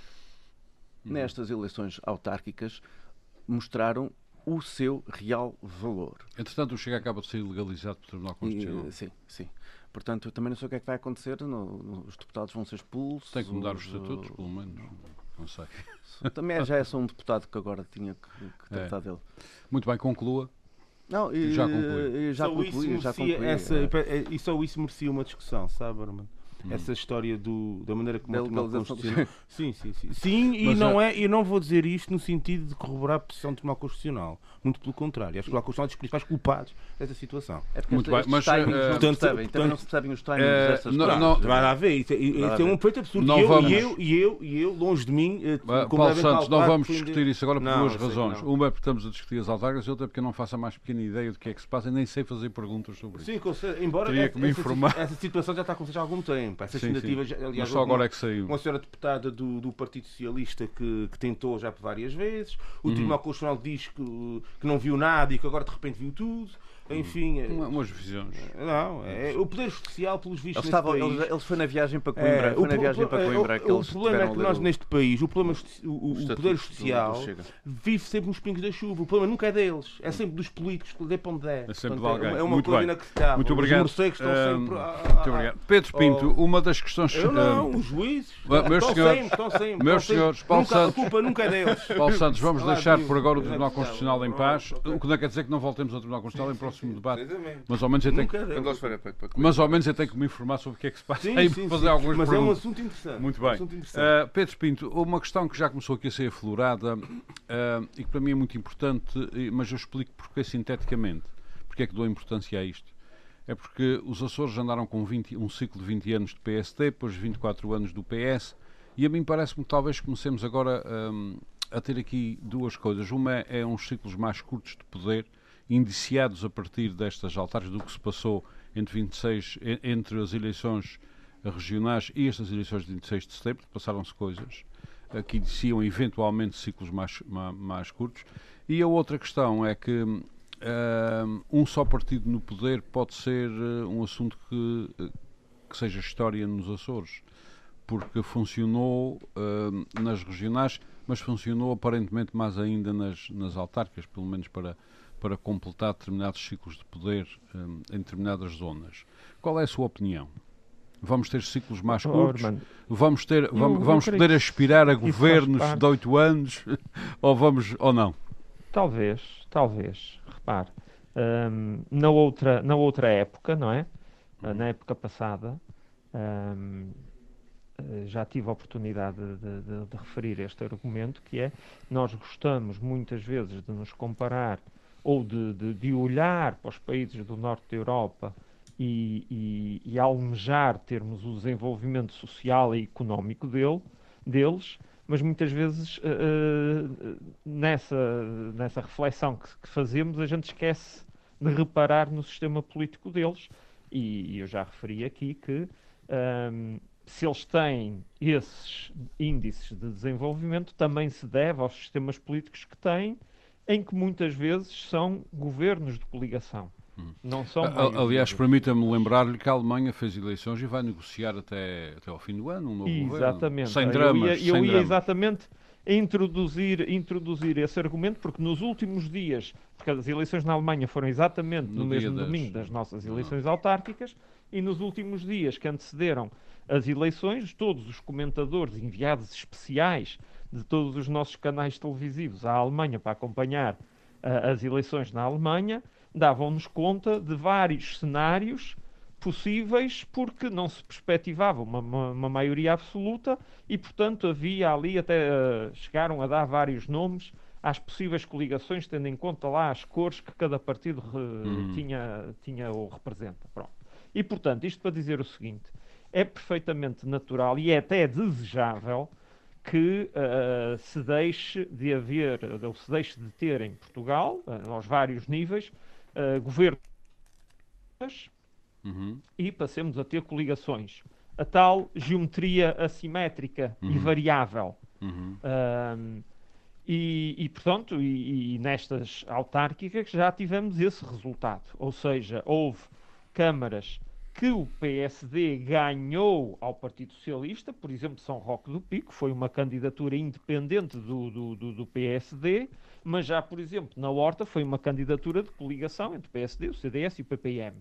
uhum. nestas eleições autárquicas mostraram o seu real valor. Entretanto, o Chega acaba de ser legalizado pelo Tribunal Constitucional. E, sim, sim. Portanto, eu também não sei o que é que vai acontecer. No, no, os deputados vão ser expulsos. Tem que mudar os estatutos, pelo menos. Não sei. Também já é só um deputado que agora tinha que, que tratar é. dele. Muito bem, conclua. Não, e, já conclui. Já conclui, já conclui. Essa, é. E só isso merecia uma discussão, sabe, Armando? Hum. essa história do, da maneira como o Tribunal Constitucional. Sim, sim, sim. Sim, e não, é, e não vou dizer isto no sentido de corroborar a posição do Tribunal Constitucional. Muito pelo contrário. Acho que o Tribunal Constitucional é dos principais culpados desta situação. É Muito bem, mas. Uh, portanto, também não se percebem os timings uh, dessas não, não, Vai lá ver. Isso, é, isso é um feito absurdo. Não e, eu, vamos... e, eu, e, eu, e eu, longe de mim. Uh, Paulo Santos, não vamos discutir isso agora por não, duas razões. Uma é porque estamos a discutir as altagas, outra é porque eu não faço a mais pequena ideia do que é que se passa e nem sei fazer perguntas sobre isso. Sim, embora Teria que me informar. essa situação já está a acontecer há algum tempo. Essas tentativas aliás, Mas só agora é que saiu. Uma senhora deputada do, do Partido Socialista que, que, tentou já por várias vezes. O uhum. Tribunal Constitucional diz que, que não viu nada e que agora de repente viu tudo. Enfim. É- Uma, umas visões. Não, é, o poder especial pelos vistos. Eles, estavam, país, eles, eles foi na viagem para Coimbra. É, foi na viagem para Coimbra o, o problema é que nós, neste país, o, problema, o, o, o poder social vive sempre nos pingos da chuva. O problema nunca é deles, é sempre dos políticos que lhe para onde é. É sempre Portanto, de alguém. É uma muito coisa inacreditável. Muito obrigado. Os morcegos estão um, sempre. muito obrigado. Pedro Pinto, oh, uma das questões. Eu não, os juízes. Meus estão senhores, sempre, estão sempre, meus senhores, Paulo Santos. A culpa nunca é deles. Paulo Santos, vamos deixar por agora o Tribunal Constitucional em paz. O que não quer dizer que não voltemos ao Tribunal Constitucional em próximo debate. Mas ao menos eu tenho que mas ao menos eu tenho que me informar sobre o que é que se passa sim, e sim, fazer sim. algumas Mas perguntas. é um assunto interessante. Muito bem. Um uh, Pedro Pinto, uma questão que já começou aqui a ser aflorada uh, e que para mim é muito importante, mas eu explico porque sinteticamente. Porque é que dou importância a isto? É porque os Açores andaram com 20, um ciclo de 20 anos de PST, depois 24 anos do PS, e a mim parece-me que talvez comecemos agora um, a ter aqui duas coisas. Uma é uns ciclos mais curtos de poder, indiciados a partir destas altares do que se passou entre 26, entre as eleições regionais e estas eleições de 26 de setembro, passaram-se coisas que indiciam eventualmente ciclos mais, mais, curtos. E a outra questão é que uh, um só partido no poder pode ser uh, um assunto que, que seja história nos Açores, porque funcionou nas regionais, mas funcionou aparentemente mais ainda nas, nas autárquicas, pelo menos para para completar determinados ciclos de poder um, em determinadas zonas. Qual é a sua opinião? Vamos ter ciclos mais curtos? Oh, vamos ter, vamos, vamos poder aspirar a governos de oito anos? ou vamos ou não? Talvez, talvez. Repare, um, na, outra, na outra época, não é? Uhum. Na época passada, um, eh, já tive a oportunidade de, de, de, referir este argumento, que é nós gostamos muitas vezes de nos comparar ou de, de, de, olhar para os países do norte da Europa e, e, e almejar termos o desenvolvimento social e económico dele, deles, mas muitas vezes uh, nessa, nessa reflexão que, que, fazemos a gente esquece de reparar no sistema político deles. E, e eu já referi aqui que um, ehm, se eles têm esses índices de desenvolvimento, também se deve aos sistemas políticos que têm em que muitas vezes são governos de coligação. Hum. Não são Aliás, permita-me lembrar-lhe que a Alemanha fez eleições e vai negociar até, até ao fim do ano um novo exatamente. governo. Sem dramas. Eu ia, eu sem ia dramas. exatamente introduzir, introduzir esse argumento, porque nos últimos dias, porque as eleições na Alemanha foram exatamente no, no mesmo das... domingo das nossas eleições Não. autárquicas, e nos últimos dias que antecederam as eleições, todos os comentadores, enviados especiais de todos os nossos canais televisivos à Alemanha para acompanhar uh, as eleições na Alemanha, davam-nos conta de vários cenários possíveis porque não se perspectivava uma, uma, uma maioria absoluta e, portanto, havia ali até uh, chegaram a dar vários nomes às possíveis coligações, tendo em conta lá as cores que cada partido re, uhum. tinha, tinha ou representa. Pronto. E, portanto, isto para dizer o seguinte: é perfeitamente natural e é até desejável que uh, se deixe de haver, ou se deixe de ter em Portugal, uh, aos vários níveis, uh, governos uhum. e passemos a ter coligações. A tal geometria assimétrica uhum. e variável. Uhum. Um, e, e, portanto, e, e, nestas autárquicas já tivemos esse resultado. Ou seja, houve câmaras que o PSD ganhou ao Partido Socialista, por exemplo, São Roque do Pico, foi uma candidatura independente do, do, do, do PSD, mas já, por exemplo, na Horta foi uma candidatura de coligação entre o PSD, o CDS e o PPM.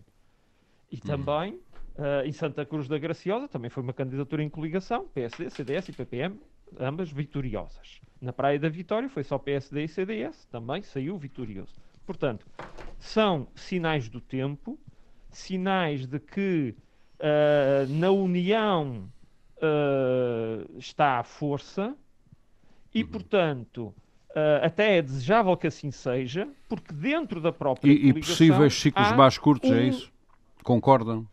E uhum. também uh, em Santa Cruz da Graciosa também foi uma candidatura em coligação, PSD, CDS e PPM, ambas vitoriosas. Na Praia da Vitória foi só PSD e CDS, também saiu vitorioso. Portanto, são sinais do tempo, sinais de que uh, na união uh, está a força e, uhum. portanto, Uh, até é desejável que assim seja, porque dentro da própria E, e possíveis ciclos mais curtos, é um... é isso? Concordam?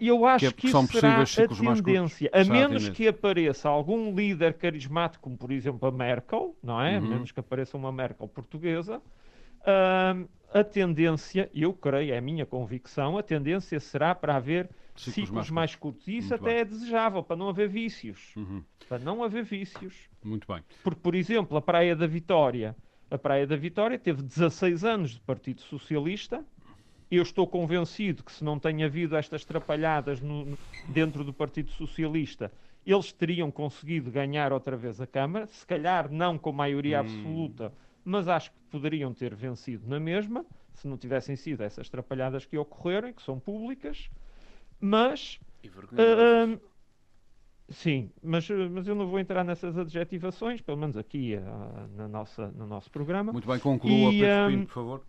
Eu acho que, é, que isso será a tendência, a menos que apareça algum líder carismático, como por exemplo a Merkel, não é? Uhum. A menos que apareça uma Merkel portuguesa, uh, a tendência, eu creio, é a minha convicção, a tendência será para haver ciclos, ciclos mais, mais, curtos. E isso Muito até bem. é desejável, para não haver vícios. Uhum. Para não haver vícios. Muito bem. Porque, por exemplo, a Praia da Vitória, a Praia da Vitória teve 16 anos de Partido Socialista. Eu estou convencido que se não tem havido estas trapalhadas no, dentro do Partido Socialista, eles teriam conseguido ganhar outra vez a Câmara, se calhar não com maioria hum. Mas acho que poderiam ter vencido na mesma, se não tivessem sido essas trapalhadas que ocorreram, que são públicas. Mas. Uh, sim, mas, mas eu não vou entrar nessas adjetivações, pelo menos aqui uh, na nossa, no nosso programa. Muito bem, conclua, e, Pedro Pinto, por favor.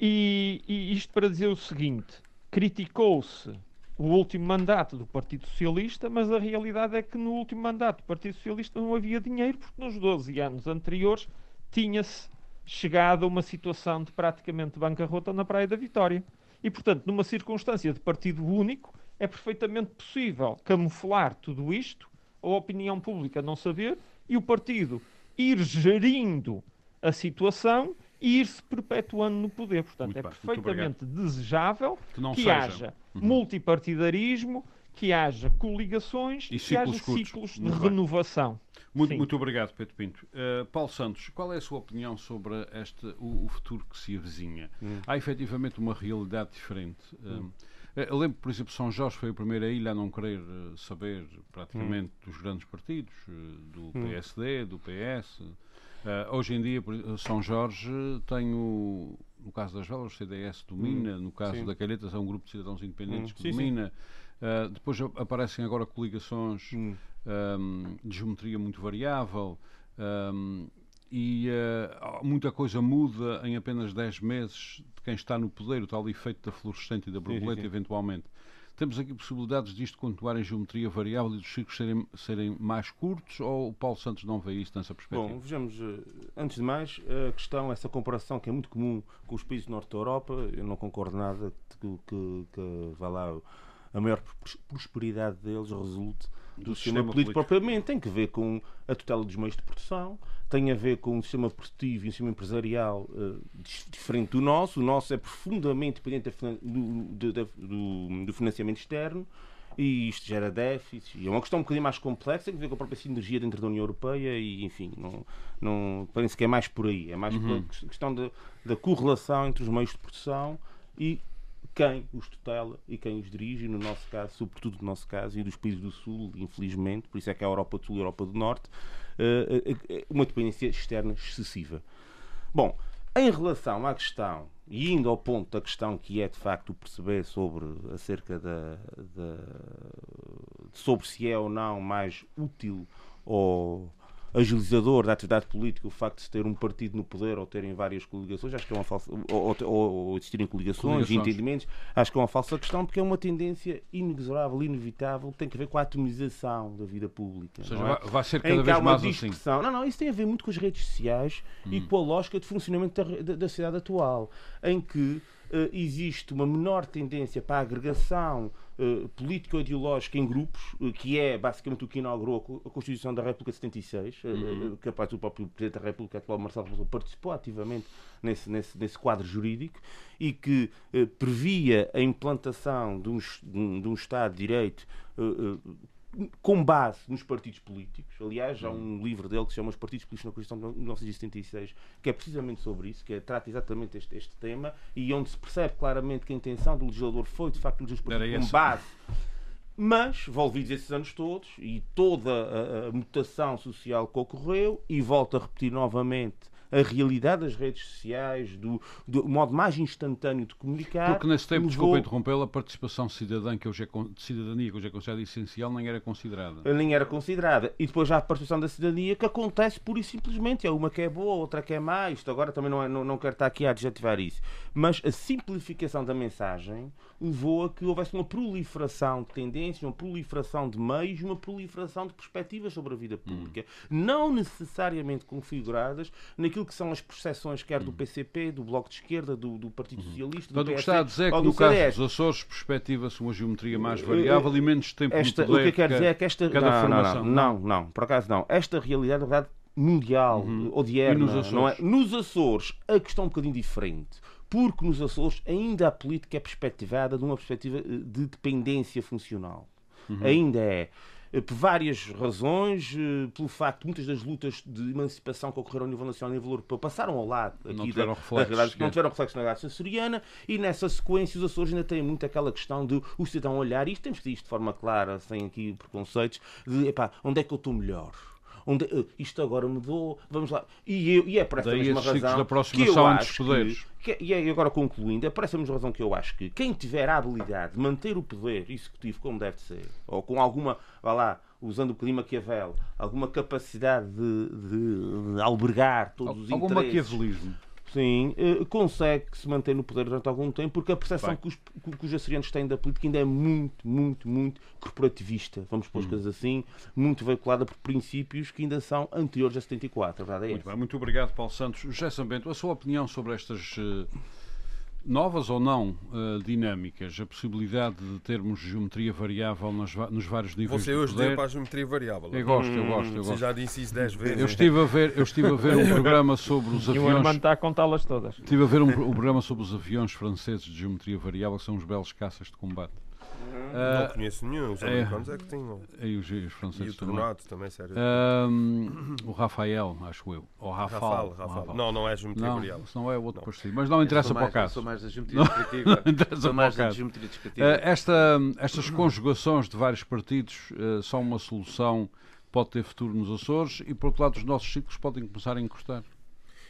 E, e isto para dizer o seguinte: criticou-se o último mandato do Partido Socialista, mas a realidade é que no último mandato do Partido Socialista não havia dinheiro, porque nos 12 anos anteriores tinha-se chegado a uma situação de praticamente bancarrota na Praia da Vitória. E, portanto, numa circunstância de partido único, é perfeitamente possível camuflar tudo isto, a opinião pública não saber, e o partido ir gerindo a situação e ir-se perpetuando no poder. Portanto, muito é bem, perfeitamente desejável que, que haja uhum. multipartidarismo, que haja coligações e que haja curtos. ciclos de muito renovação. Muito, muito obrigado, Pedro Pinto. Uh, Paulo Santos, qual é a sua opinião sobre este, o, o futuro que se avizinha? Hum. Há efetivamente uma realidade diferente. Hum. Uh, eu lembro, por exemplo, São Jorge foi a primeira ilha a não querer uh, saber praticamente hum. dos grandes partidos, do PSD, do PS. hoje em dia, São Jorge tem o, no caso das velas, o CDS domina, hum. no caso Sim. da Calheta, é um grupo de cidadãos independentes hum. que sim, domina. Sim. Uh, depois aparecem agora coligações hum. um, de geometria muito variável um, e uh, muita coisa muda em apenas 10 meses de quem está no poder, o tal efeito da fluorescente e da borboleta, eventualmente. Temos aqui possibilidades disto continuar em geometria variável e dos ciclos serem, serem mais curtos ou o Paulo Santos não vê isso nessa perspectiva? Bom, vejamos, eh, antes de mais, a questão, essa comparação que é muito comum com os países do norte da Europa, eu não concordo nada que, que, que vá lá a maior prosperidade deles resulte do, do sistema, sistema político, propriamente. Tem que ver com a tutela dos meios de produção, tem a ver com um sistema produtivo e um sistema empresarial uh, diferente do nosso. O nosso é profundamente dependente do, do, do, financiamento externo e isto gera déficits. E é uma questão um bocadinho mais complexa, tem que ver com a própria sinergia dentro da União Europeia e, enfim, não, não, parece que é mais por aí. É mais uhum. por questão da, da correlação entre os meios de produção e quem os tutela e quem os dirige, no nosso caso, sobretudo no nosso caso, e dos países do Sul, infelizmente, por isso é que a Europa do Sul e a Europa do Norte, eh, eh, uma dependência externa excessiva. Bom, em relação à questão, e indo ao ponto da questão que é de facto perceber sobre acerca da, da sobre se é ou não mais útil ou agilizador da atividade política o facto de ter um partido no poder ou terem várias coligações, acho que é uma falsa. ou, ou, ou existirem coligações, coligações e entendimentos, acho que é uma falsa questão porque é uma tendência inexorável, inevitável, que tem a ver com a atomização da vida pública. Ou seja, é? vai ser cada em vez mais assim. Não, não, isso tem a ver muito com as redes sociais hum. e com a lógica de funcionamento da, da, da sociedade atual, em que existe uma menor tendência para a agregação uh, político-ideológica em grupos, uh, que é basicamente o que inaugurou a Constituição da República de 76, uhum. capaz do próprio Presidente da República atual, Marcelo Rebelo, participou ativamente nesse, nesse, nesse quadro jurídico e que previa a implantação de um, de um Estado de Direito com base nos partidos políticos. Aliás, há um livro dele que se chama Os Partidos Políticos na Constituição de 1976, que é precisamente sobre isso, que é, trata exatamente este, este tema e onde se percebe claramente que a intenção do legislador foi, de facto, os partidos com base. Mas, envolvidos esses anos todos e toda a, a mutação social que ocorreu, e volto a repetir novamente a realidade das redes sociais, do, do modo mais instantâneo de comunicar. Porque nesse tempo, levou... desculpa interrompê-la, a participação cidadã, que hoje é, de cidadania, que hoje é considerada essencial, nem era considerada. Nem era considerada. E depois já a participação da cidadania, que acontece pura e simplesmente. É uma que é boa, outra que é má. Isto agora também não, é, não, não quero estar aqui a adjetivar isso. Mas a simplificação da mensagem levou a que houvesse uma proliferação de tendências, uma proliferação de meios, uma proliferação de perspectivas sobre a vida pública, hum. não necessariamente configuradas naquilo que são as percepções, quer do hum. PCP, do Bloco de Esquerda, do, do Partido hum. Socialista, do Mas o que está a dizer é que no caso dos Açores perspectiva-se uma geometria mais variável e menos tempo esta. O que eu quero dizer é que esta... Não, não, não, não, por acaso não. Esta realidade, na verdade, mundial, uhum. odierna, nos Açores? Não é? nos Açores a questão é um bocadinho diferente porque nos Açores ainda a política é perspectivada de uma perspectiva eh, de dependência funcional. Uhum. Ainda é. Eh, por várias razões, eh, pelo facto de muitas das lutas de emancipação que ocorreram a nível nacional e a nível europeu passaram ao lado aqui não tiveram da, reflexos, da, não tiveram reflexo na realidade sensoriana e nessa sequência os Açores ainda têm muito aquela questão de o cidadão olhar, e isto temos que dizer isto de forma clara, sem aqui preconceitos, de epá, onde é que eu estou melhor? Onde uh, isto agora mudou, vamos lá. E, eu, e é por essa Daí mesma razão que eu acho que, que, e é, agora concluindo, é por essa mesma razão que eu acho que quem tiver a habilidade de manter o poder executivo como deve ser, ou com alguma, vá lá, usando o clima Maquiavel, alguma capacidade de, de, de albergar todos os interesses. Algum maquiavelismo Sim, eh, consegue se manter no poder durante algum tempo, porque a percepção que os, que os açorianos têm da política ainda é muito, muito, muito corporativista, vamos pôr as hum. coisas assim, muito veiculada por princípios que ainda são anteriores a 74. A verdade é muito, bem, muito obrigado, Paulo Santos. José Sambento, a sua opinião sobre estas. Novas ou não uh, dinâmicas, a possibilidade de termos geometria variável nos, nos vários níveis Você hoje deu para a geometria variável. Eu gosto, eu gosto. Eu Você gosto. já disse isso 10 vezes. Eu estive a ver, eu estive a ver um programa sobre os aviões. E o Armando está a contá-las todas. Estive a ver um, um programa sobre os aviões franceses de geometria variável, que são os belos caças de combate. Uh, não conheço nenhum, os americanos é, é que tinham. E os, os franceses e o Tornado também, sério. Uh, o Rafael, acho eu. Ou Rafael. Não, não é geometria não, variável. Não é outro parecido. Mas não interessa para o caso. Sou mais da geometria descritiva. não sou mais da geometria descritiva. Uh, esta, estas conjugações de vários partidos uh, são uma solução pode ter futuro nos Açores e, por outro lado, os nossos ciclos podem começar a encostar.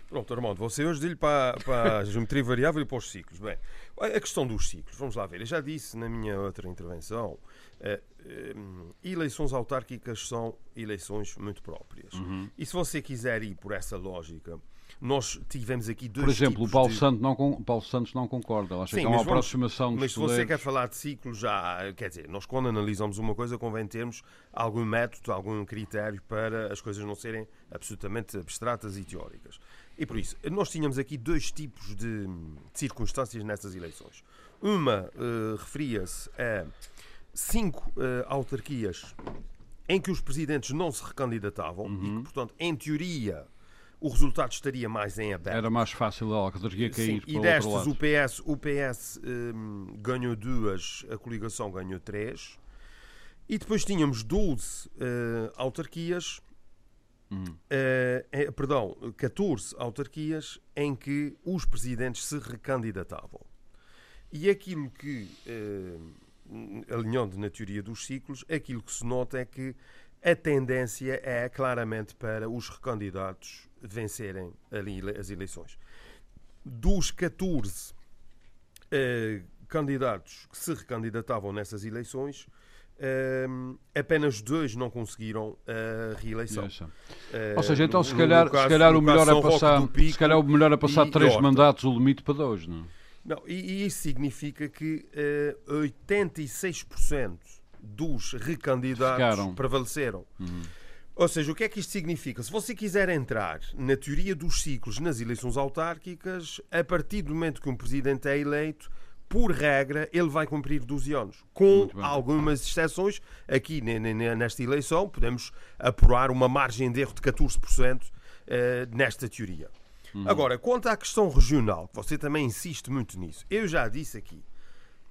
Pronto, Armando, você hoje disse para, para a geometria variável e para os ciclos. Bem, a questão dos ciclos, vamos lá ver. Eu já disse na minha outra intervenção, eh, eh, eleições autárquicas são eleições muito próprias. Uhum. E se você quiser ir por essa lógica, nós tivemos aqui dois Por exemplo, o Paulo, de... Santos não, Paulo Santos não concorda. Acha Sim, que é uma aproximação vamos, Mas se você quer falar de ciclos, já. Quer dizer, nós quando analisamos uma coisa, convém termos algum método, algum critério para as coisas não serem absolutamente abstratas e teóricas. E por isso, nós tínhamos aqui dois tipos de, de circunstâncias nessas eleições. Uma uh, referia-se a cinco uh, autarquias em que os presidentes não se recandidatavam uhum. e que, portanto, em teoria, o resultado estaria mais em aberto. Era mais fácil a autarquia cair Sim, e destas o PS, o PS um, ganhou duas, a coligação ganhou três. E depois tínhamos 12 uh, autarquias, Uh, perdão, 14 autarquias em que os presidentes se recandidatavam. E aquilo que, uh, alinhando na teoria dos ciclos, aquilo que se nota é que a tendência é claramente para os recandidatos vencerem ali as eleições. Dos 14 uh, candidatos que se recandidatavam nessas eleições, uh, apenas dois não conseguiram a reeleição. Uh, Ou seja, então se calhar, caso, se calhar o melhor é passar, Pico, se calhar o melhor é passar três mandatos o limite para dois, não? Não, e, e isso significa que uh, 86% dos recandidatos Ficaram. prevaleceram. Uhum. Ou seja, o que é que isto significa? Se você quiser entrar na teoria dos ciclos nas eleições autárquicas, a partir do momento que um presidente é eleito, por regra, ele vai cumprir 12 anos. Com algumas exceções, aqui nesta eleição, podemos apurar uma margem de erro de 14% eh, nesta teoria. Uhum. Agora, quanto à questão regional, você também insiste muito nisso, eu já disse aqui.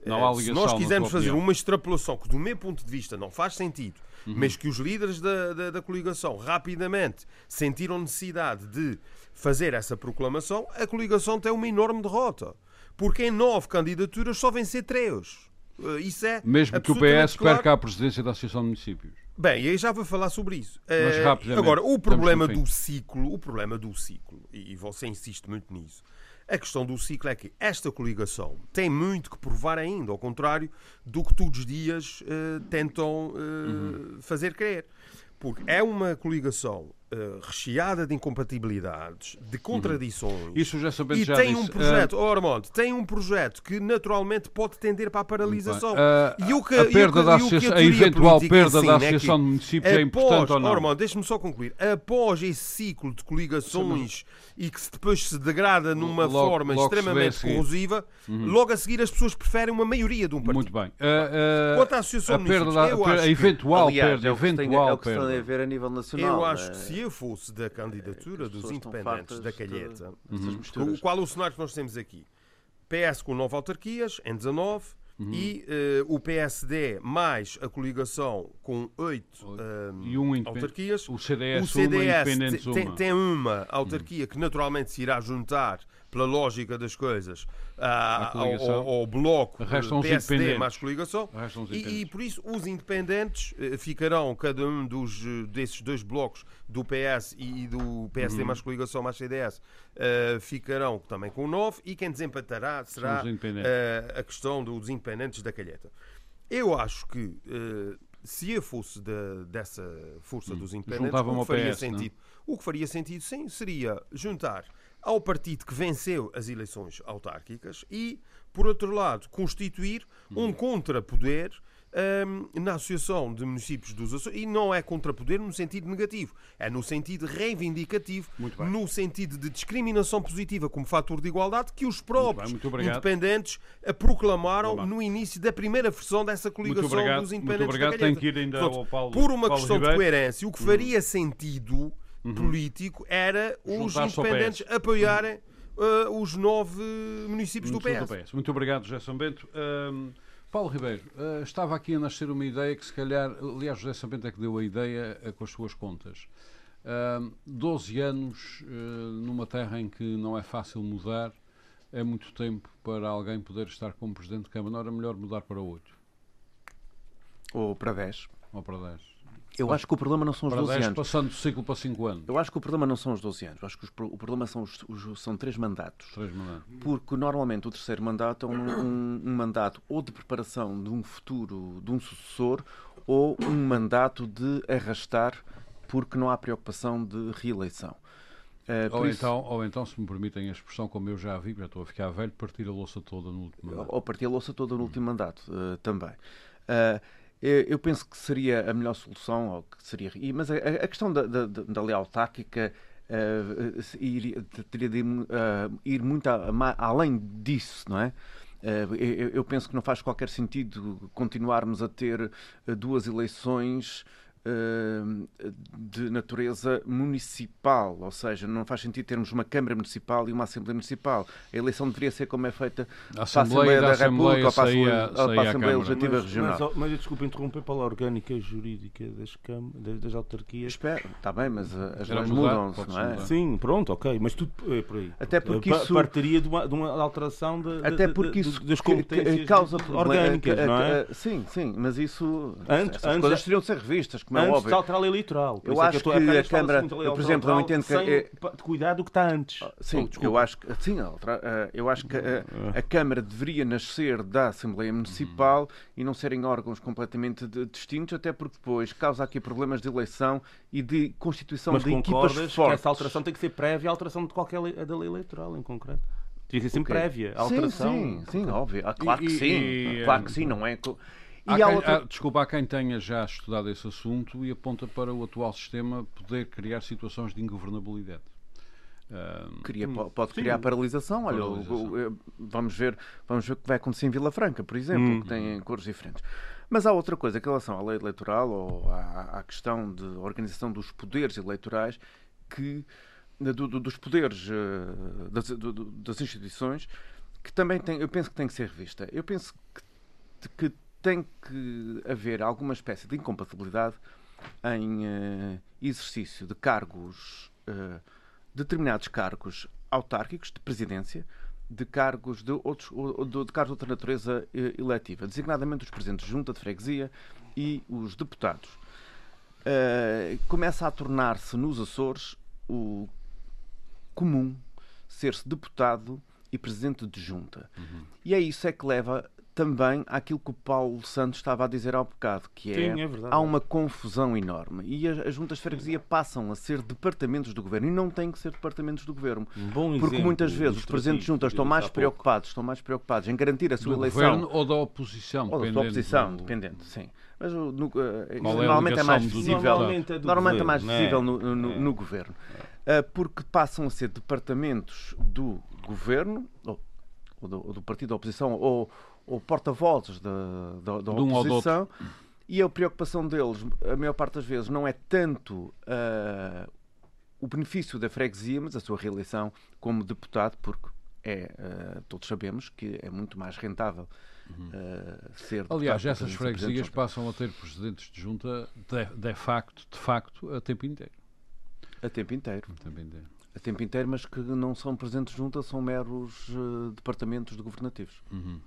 Ligação, se nós quisermos fazer uma extrapolação que, do meu ponto de vista, não faz sentido, uhum. mas que os líderes da, da, da coligação rapidamente sentiram necessidade de fazer essa proclamação, a coligação tem uma enorme derrota. Porque em nove candidaturas só vencer três. Eh, isso é Mesmo que o PS claro. perca a presidência da Associação de Municípios. Bem, aí já vou falar sobre isso. Mas, uh, agora, o problema do ciclo, o problema do ciclo, e você insiste muito nisso, a questão do ciclo é que esta coligação tem muito que provar ainda, ao contrário do que todos os dias uh, tentam uh, uhum. fazer crer. Porque é uma coligação uh, recheada de incompatibilidades, de contradições. Uhum. Isso já sabemos e já tem disse. um projeto, uh... oh, Armando, tem um projeto que naturalmente pode tender para a paralisação. Uh, e o que, a perda da associação, a, a, eventual perda da Associação é de Municípios após, é importante ou não? Oh, Armando, deixe-me só concluir. Após esse ciclo de coligações e que depois se degrada numa logo, forma logo extremamente corrosiva, uhum. logo a seguir as pessoas preferem uma maioria de um partido. Muito bem. Uh, Quanto à Associação a perda da, eu a, a eventual aliás, perda, é eventual é o que perda. a ver a nível nacional. Eu acho que se eu fosse da candidatura é, dos independentes da Calheta, uhum. o qual o cenário que nós temos aqui? PS com nove autarquias, em 19, Uhum. e uh, o PSD mais a coligação com oito uh, um autarquias. O CDS, o CDS uma, tem, tem, uma autarquia uhum. que naturalmente se irá juntar pela lógica das coisas, uh, ao, ao, bloco PSD mais coligação. E, e, por isso os independentes uh, ficarão, cada um dos, uh, desses dois blocos, do PS e do PSD uhum. mais coligação mais CDS, uh, ficarão também com nove e quem desempatará será a questão dos independentes da calheta. Eu acho que se eu fosse de, dessa força hum. dos independentes, o que faria PS, sentido, não? o que faria sentido, sim, seria juntar ao partido que venceu as eleições autárquicas e, por outro lado, constituir um contrapoder um, na Associação de Municípios dos Açores. E não é contrapoder no sentido negativo, é no sentido reivindicativo, no sentido de discriminação positiva como fator de igualdade que os próprios muito bem, muito independentes proclamaram no início da primeira versão dessa coligação dos independentes. Muito obrigado. Tem que ir ainda Portanto, ao Paulo, por uma Paulo questão Ribeiro. de coerência, o que faria sentido uhum. político era os independentes apoiarem uh, os nove municípios do PS. do PS. Muito obrigado, José São Bento. Um, Paulo Ribeiro, uh, estava aqui a nascer uma ideia que se calhar, aliás, José São Bento é que deu a ideia uh, com as suas contas. Uh, 12 anos numa terra em que não é fácil mudar é muito tempo para alguém poder estar como Presidente de Câmara. Não era melhor mudar para 8? Ou para 10. Ou para 10. Eu acho que o problema não são os para 12 10, anos. passando do ciclo para 5 anos. Eu acho que o problema não são os 12 anos. Eu acho que os, o problema são, os, os, são três mandatos. Três mandatos. Porque normalmente o terceiro mandato é um, um, um, mandato ou de preparação de um futuro, de um sucessor, ou um mandato de arrastar porque não há preocupação de reeleição. Uh, ou, isso... então, ou então, se me permitem a expressão, como eu já vi, já estou a ficar velho, partir a louça toda no último mandato. Ou partir a louça toda no último mandato, uh, também. Uh, eu penso que seria a melhor solução, ou que seria, mas a, questão da, da, da lei uh, ir, teria de uh, ir muito a, além disso, não é? Uh, eu, eu, penso que não faz qualquer sentido continuarmos a ter duas eleições eh, de natureza municipal, ou seja, não faz sentido termos uma Câmara Municipal e uma Assembleia Municipal. A eleição deveria ser como é feita A para a Assembleia da, República ou para a saía- Assembleia, ou para a Assembleia Câmara. Legislativa mas, Regional. mas, mas eu desculpa interromper pela orgânica jurídica das, cam... das, das autarquias. Espera, está bem, mas uh, as leis mudam-se, não é? mudar. Sim, pronto, ok, mas tudo é por aí. Até porque Pa- isso- partiria de uma, de uma alteração de, Até porque de- isso das competências causa orgânicas, não é? Sim, sim, mas isso. Antes- antes- coisas teriam de ser revistas, como é Antes de óbvio. alterar a lei eleitoral. Por Eu é acho que bocado a fala-se Câmara- eu, por exemplo, não entendo que sem é- de cuidar do que está antes. Sim, Oh, eu acho que sim, eh, eu acho que a, a Câmara deveria nascer da Assembleia Municipal e não serem órgãos completamente de- distintos, até porque depois causa aqui problemas de eleição e de constituição Mas de equipas concordas que fortes. essa alteração tem que ser prévia à alteração de qualquer lei, da lei eleitoral, em concreto? Que ser sempre Ok. prévia. A Sim, alteração. Sim, sim, óbvio. Ah, claro E- que sim. e- claro que sim, não é. E Há quem- outra- há- desculpa, há quem tenha já estudado esse assunto e aponta para o atual sistema poder criar situações de ingovernabilidade. Ah, Cria- po- pode Sim. criar paralisação. Olha, Paralisação. o- o- vamos, ver, vamos ver o que vai acontecer em Vila Franca, por exemplo, Hum. que tem cores diferentes. Mas há outra coisa, em relação à lei eleitoral ou à, à questão de organização dos poderes eleitorais, que do- do- dos poderes eh, das, do- das instituições, que também tem, eu penso que tem que ser revista. Eu penso que, que tem que haver alguma espécie de incompatibilidade em eh, exercício de cargos, eh, determinados cargos autárquicos de presidência, de cargos de, outros, ou- de, de cargos de outra natureza eh, eletiva, designadamente os presidentes de junta de freguesia e os deputados. Eh, começa a tornar-se nos Açores o comum ser-se deputado e presidente de junta. E é isso é que leva também àquilo que o Paulo Santos estava a dizer há bocado, que é, Sim, é verdade. há uma confusão enorme. E as, as juntas de freguesia passam a ser departamentos do governo e não têm que ser departamentos do governo. Um bom Porque muitas vezes os presidentes de juntas estão mais preocupados, estão mais preocupados em garantir a sua do eleição governo ou da oposição? ou da oposição, do- dependente, sim. Mas no, eh, é normalmente é mais visível. Normalmente é Normalmente é mais governo, visível no, no- É. no governo. Uh, porque passam a ser departamentos do governo, ou, ou do, ou do partido da oposição, ou, ou porta-vozes da, da, um oposição, e a preocupação deles, a maior parte das vezes, não é tanto uh, o benefício da freguesia, mas a sua reeleição como deputado, porque é, uh, todos sabemos que é muito mais rentável uh, ser Aliás, essas freguesias passam a ter presidentes de junta de, de facto, de facto, a tempo inteiro. a tempo inteiro. A tempo inteiro. A tempo inteiro, mas que não são presentes juntas, são meros eh, departamentos de governativos. Uhum.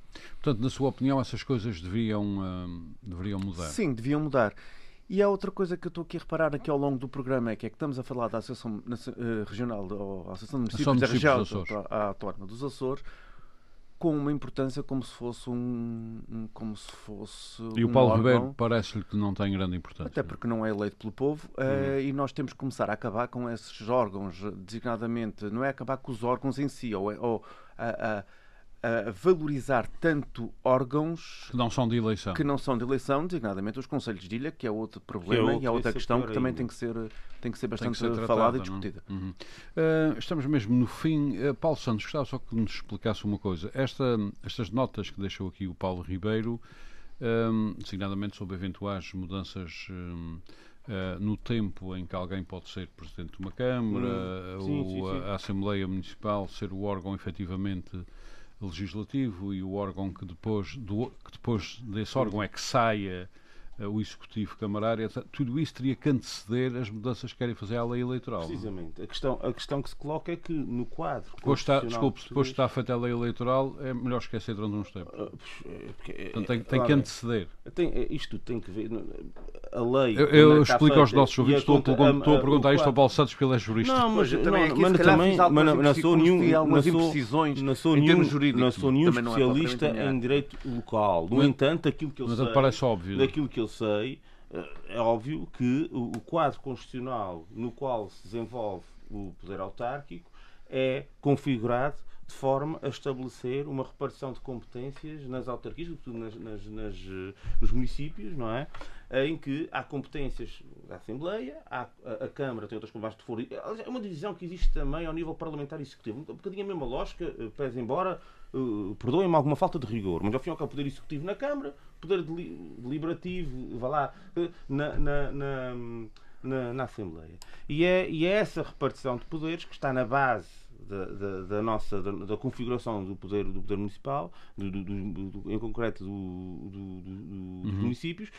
Portanto, na sua opinião, essas coisas deveriam, hum, deveriam mudar. Sim, deviam mudar. E há outra coisa que eu estou aqui a reparar aqui ao longo do programa, é que é que estamos a falar da Associação eh, Regional, ou Associação de Associação Municípios de da Região Municípios Auto- Autónoma dos Açores, com uma importância como se fosse um, um- como se fosse E o um Paulo órgão, Ribeiro parece-lhe que não tem grande importância. até porque não é eleito pelo povo, Uhum. e nós temos que começar a acabar com esses órgãos, designadamente, não é acabar com os órgãos em si, ou, é- ou a, a- a valorizar tanto órgãos Que não são de eleição. que não são de eleição, designadamente os conselhos de ilha, que é outro problema outro, e é outra é questão que também ainda. tem que ser, tem que ser bastante que ser tratada, falada e não é? discutida. Uhum. Uh, estamos mesmo no fim. Uh, Paulo Santos, gostava só que nos explicasse uma coisa. Esta, estas notas que deixou aqui o Paulo Ribeiro, um, designadamente sobre eventuais mudanças um, uh, no tempo em que alguém pode ser Presidente de uma Câmara, Hum, sim, ou sim, sim. a Assembleia Municipal ser o órgão efetivamente legislativo e o órgão que depois, do, que depois desse órgão é que saia o Executivo Camarário, tudo isso teria que anteceder as mudanças que querem fazer à lei eleitoral. é? Precisamente. A questão, a questão que se coloca é que no quadro. Depois está, desculpe, depois está feita a lei eleitoral, é melhor esquecer durante uns tempos. Ah, é porque- é- Portanto, tem, é- tem que anteceder. tem- isto tem que ver. A lei. Eu, eu explico aos nossos a ouvintes, estou, conta- estou, estou a a- perguntar isto ao Paulo Santos, porque ele é jurista. Não, mas, eu também não, aqui, mas também mas algumas não, não sou nenhum, algumas não sou, imprecisões não sou nenhum, termos jurídicos, não sou nenhum é especialista em direito local. No entanto, aquilo que eu Mas sei, parece óbvio. daquilo que eu sei, eh, é óbvio que o, o quadro constitucional no qual se desenvolve o poder autárquico é configurado de forma a estabelecer uma repartição de competências nas autarquias, sobretudo nas, nas, nas, eh, nos municípios, não é? Em que há competências da Assembleia, há, a, a Câmara tem outras competências de foro. É uma divisão que existe também ao nível parlamentar e executivo. Um bocadinho a mesma lógica, eh, pese embora, uh, perdoem-me alguma falta de rigor, mas ao fim e ao cabo, poder executivo na Câmara, poder deliberativo, vá lá, na, na, na, na, na Assembleia. E é, e é essa repartição de poderes que está na base da, da, da nossa da, da, configuração do poder do poder municipal, do, do, do, em concreto dos uhum. municípios,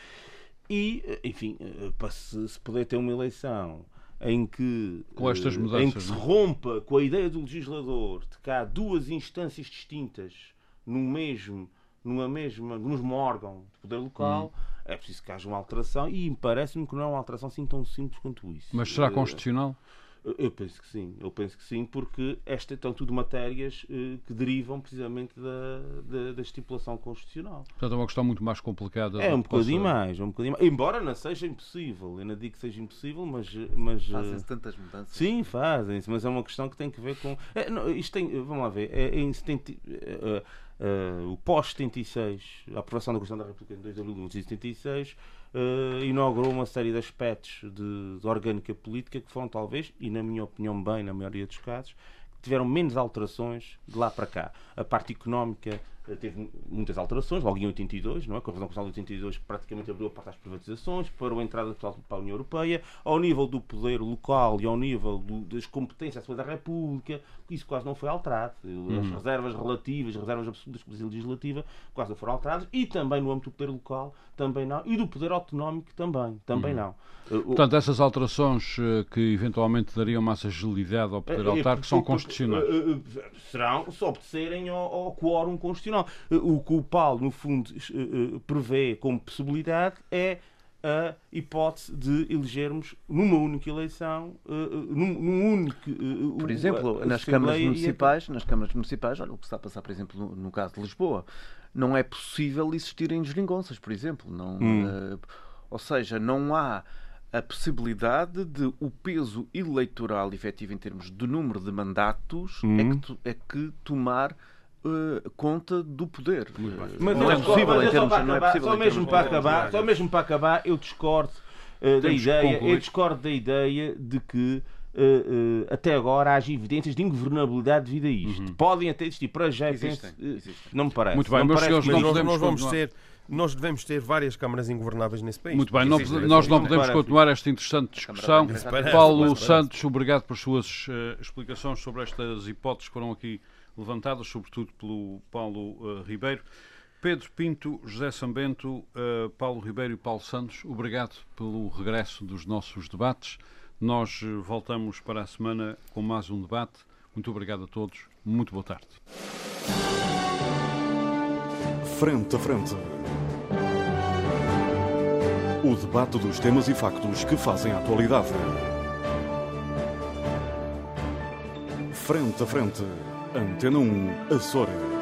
e enfim para se, se, poder ter uma eleição em que com estas mudanças, em que se é? rompa com a ideia do legislador de que há duas instâncias distintas no mesmo numa mesma, no mesmo órgão de poder local, uhum. é preciso que haja uma alteração e parece-me que não é uma alteração assim tão simples quanto isso. Mas será constitucional? Eu penso que sim, eu penso que sim, porque estas estão tudo matérias eh, que derivam precisamente da, da, da, estipulação constitucional. Portanto, é uma questão muito mais complicada. É um bocadinho possa... mais, é um bocadinho mais. Embora não seja impossível, eu não digo que seja impossível, mas. mas eh, Fazem-se tantas mudanças. Sim, fazem-se, mas é uma questão que tem que ver com. É, não, isto tem, vamos lá ver, é, é em 70, uh, o pós-76, a aprovação da Constituição da República em 2 de abril de 1976 uh, inaugurou uma série de aspectos de, de orgânica política que foram, talvez, e na minha opinião, bem, na maioria dos casos, tiveram menos alterações de lá para cá. A parte económica teve muitas alterações, logo em 82, não é? com a Revisão Constitucional de 82, que praticamente abriu a parte às privatizações, para a entrada total para a União Europeia, ao nível do poder local e ao nível do, das competências da República, isso quase não foi alterado. As uhum. reservas relativas, as reservas absolutas da Polícia Legislativa quase não foram alteradas, e também no âmbito do poder local, também não, e do poder autonómico também, também uhum. não. Portanto, essas alterações eh, que eventualmente dariam mais agilidade ao poder autárquico são constitucionais? Serão se obedecerem ao, ao quórum constitucional Constitucional. Eh, o que o Paulo, no fundo, eh, eh, prevê como possibilidade é a hipótese de elegermos numa única eleição, num, num único. Por exemplo, nas câmaras municipais, nas câmaras municipais, olha o que está a passar, por exemplo, no, no caso de Lisboa, não é possível existirem deslingonças, por exemplo, não, hum. ou seja, não há a possibilidade de o peso eleitoral efetivo em termos de número de mandatos hum. é, que, é que tomar Uh, conta do poder. Mas não, é possível em termos, não é possível só mesmo para acabar, só mesmo para acabar, eu discordo uh, da ideia, eu discordo da ideia de que Uh, uh, até agora haja evidências de ingovernabilidade devido a isto. Uhum. Podem até existir, para já existem, penso, existem. não me parece. Muito bem, não meus senhores, não podemos nós vamos ter nós devemos ter várias câmaras ingovernáveis nesse país. Muito bem, não, nós não podemos continuar esta interessante discussão. Paulo Santos, obrigado por suas uh, explicações sobre estas hipóteses que foram aqui levantadas, sobretudo pelo Paulo uh, Ribeiro. Pedro Pinto, José Sambento, uh, Paulo Ribeiro e Paulo Santos, obrigado pelo regresso dos nossos debates. Nós eh, voltamos para a semana com mais um debate. Muito obrigado a todos. Muito boa tarde. Frente a frente. O debate dos temas e factos que fazem a atualidade. Frente a frente. Antena 1 Açores.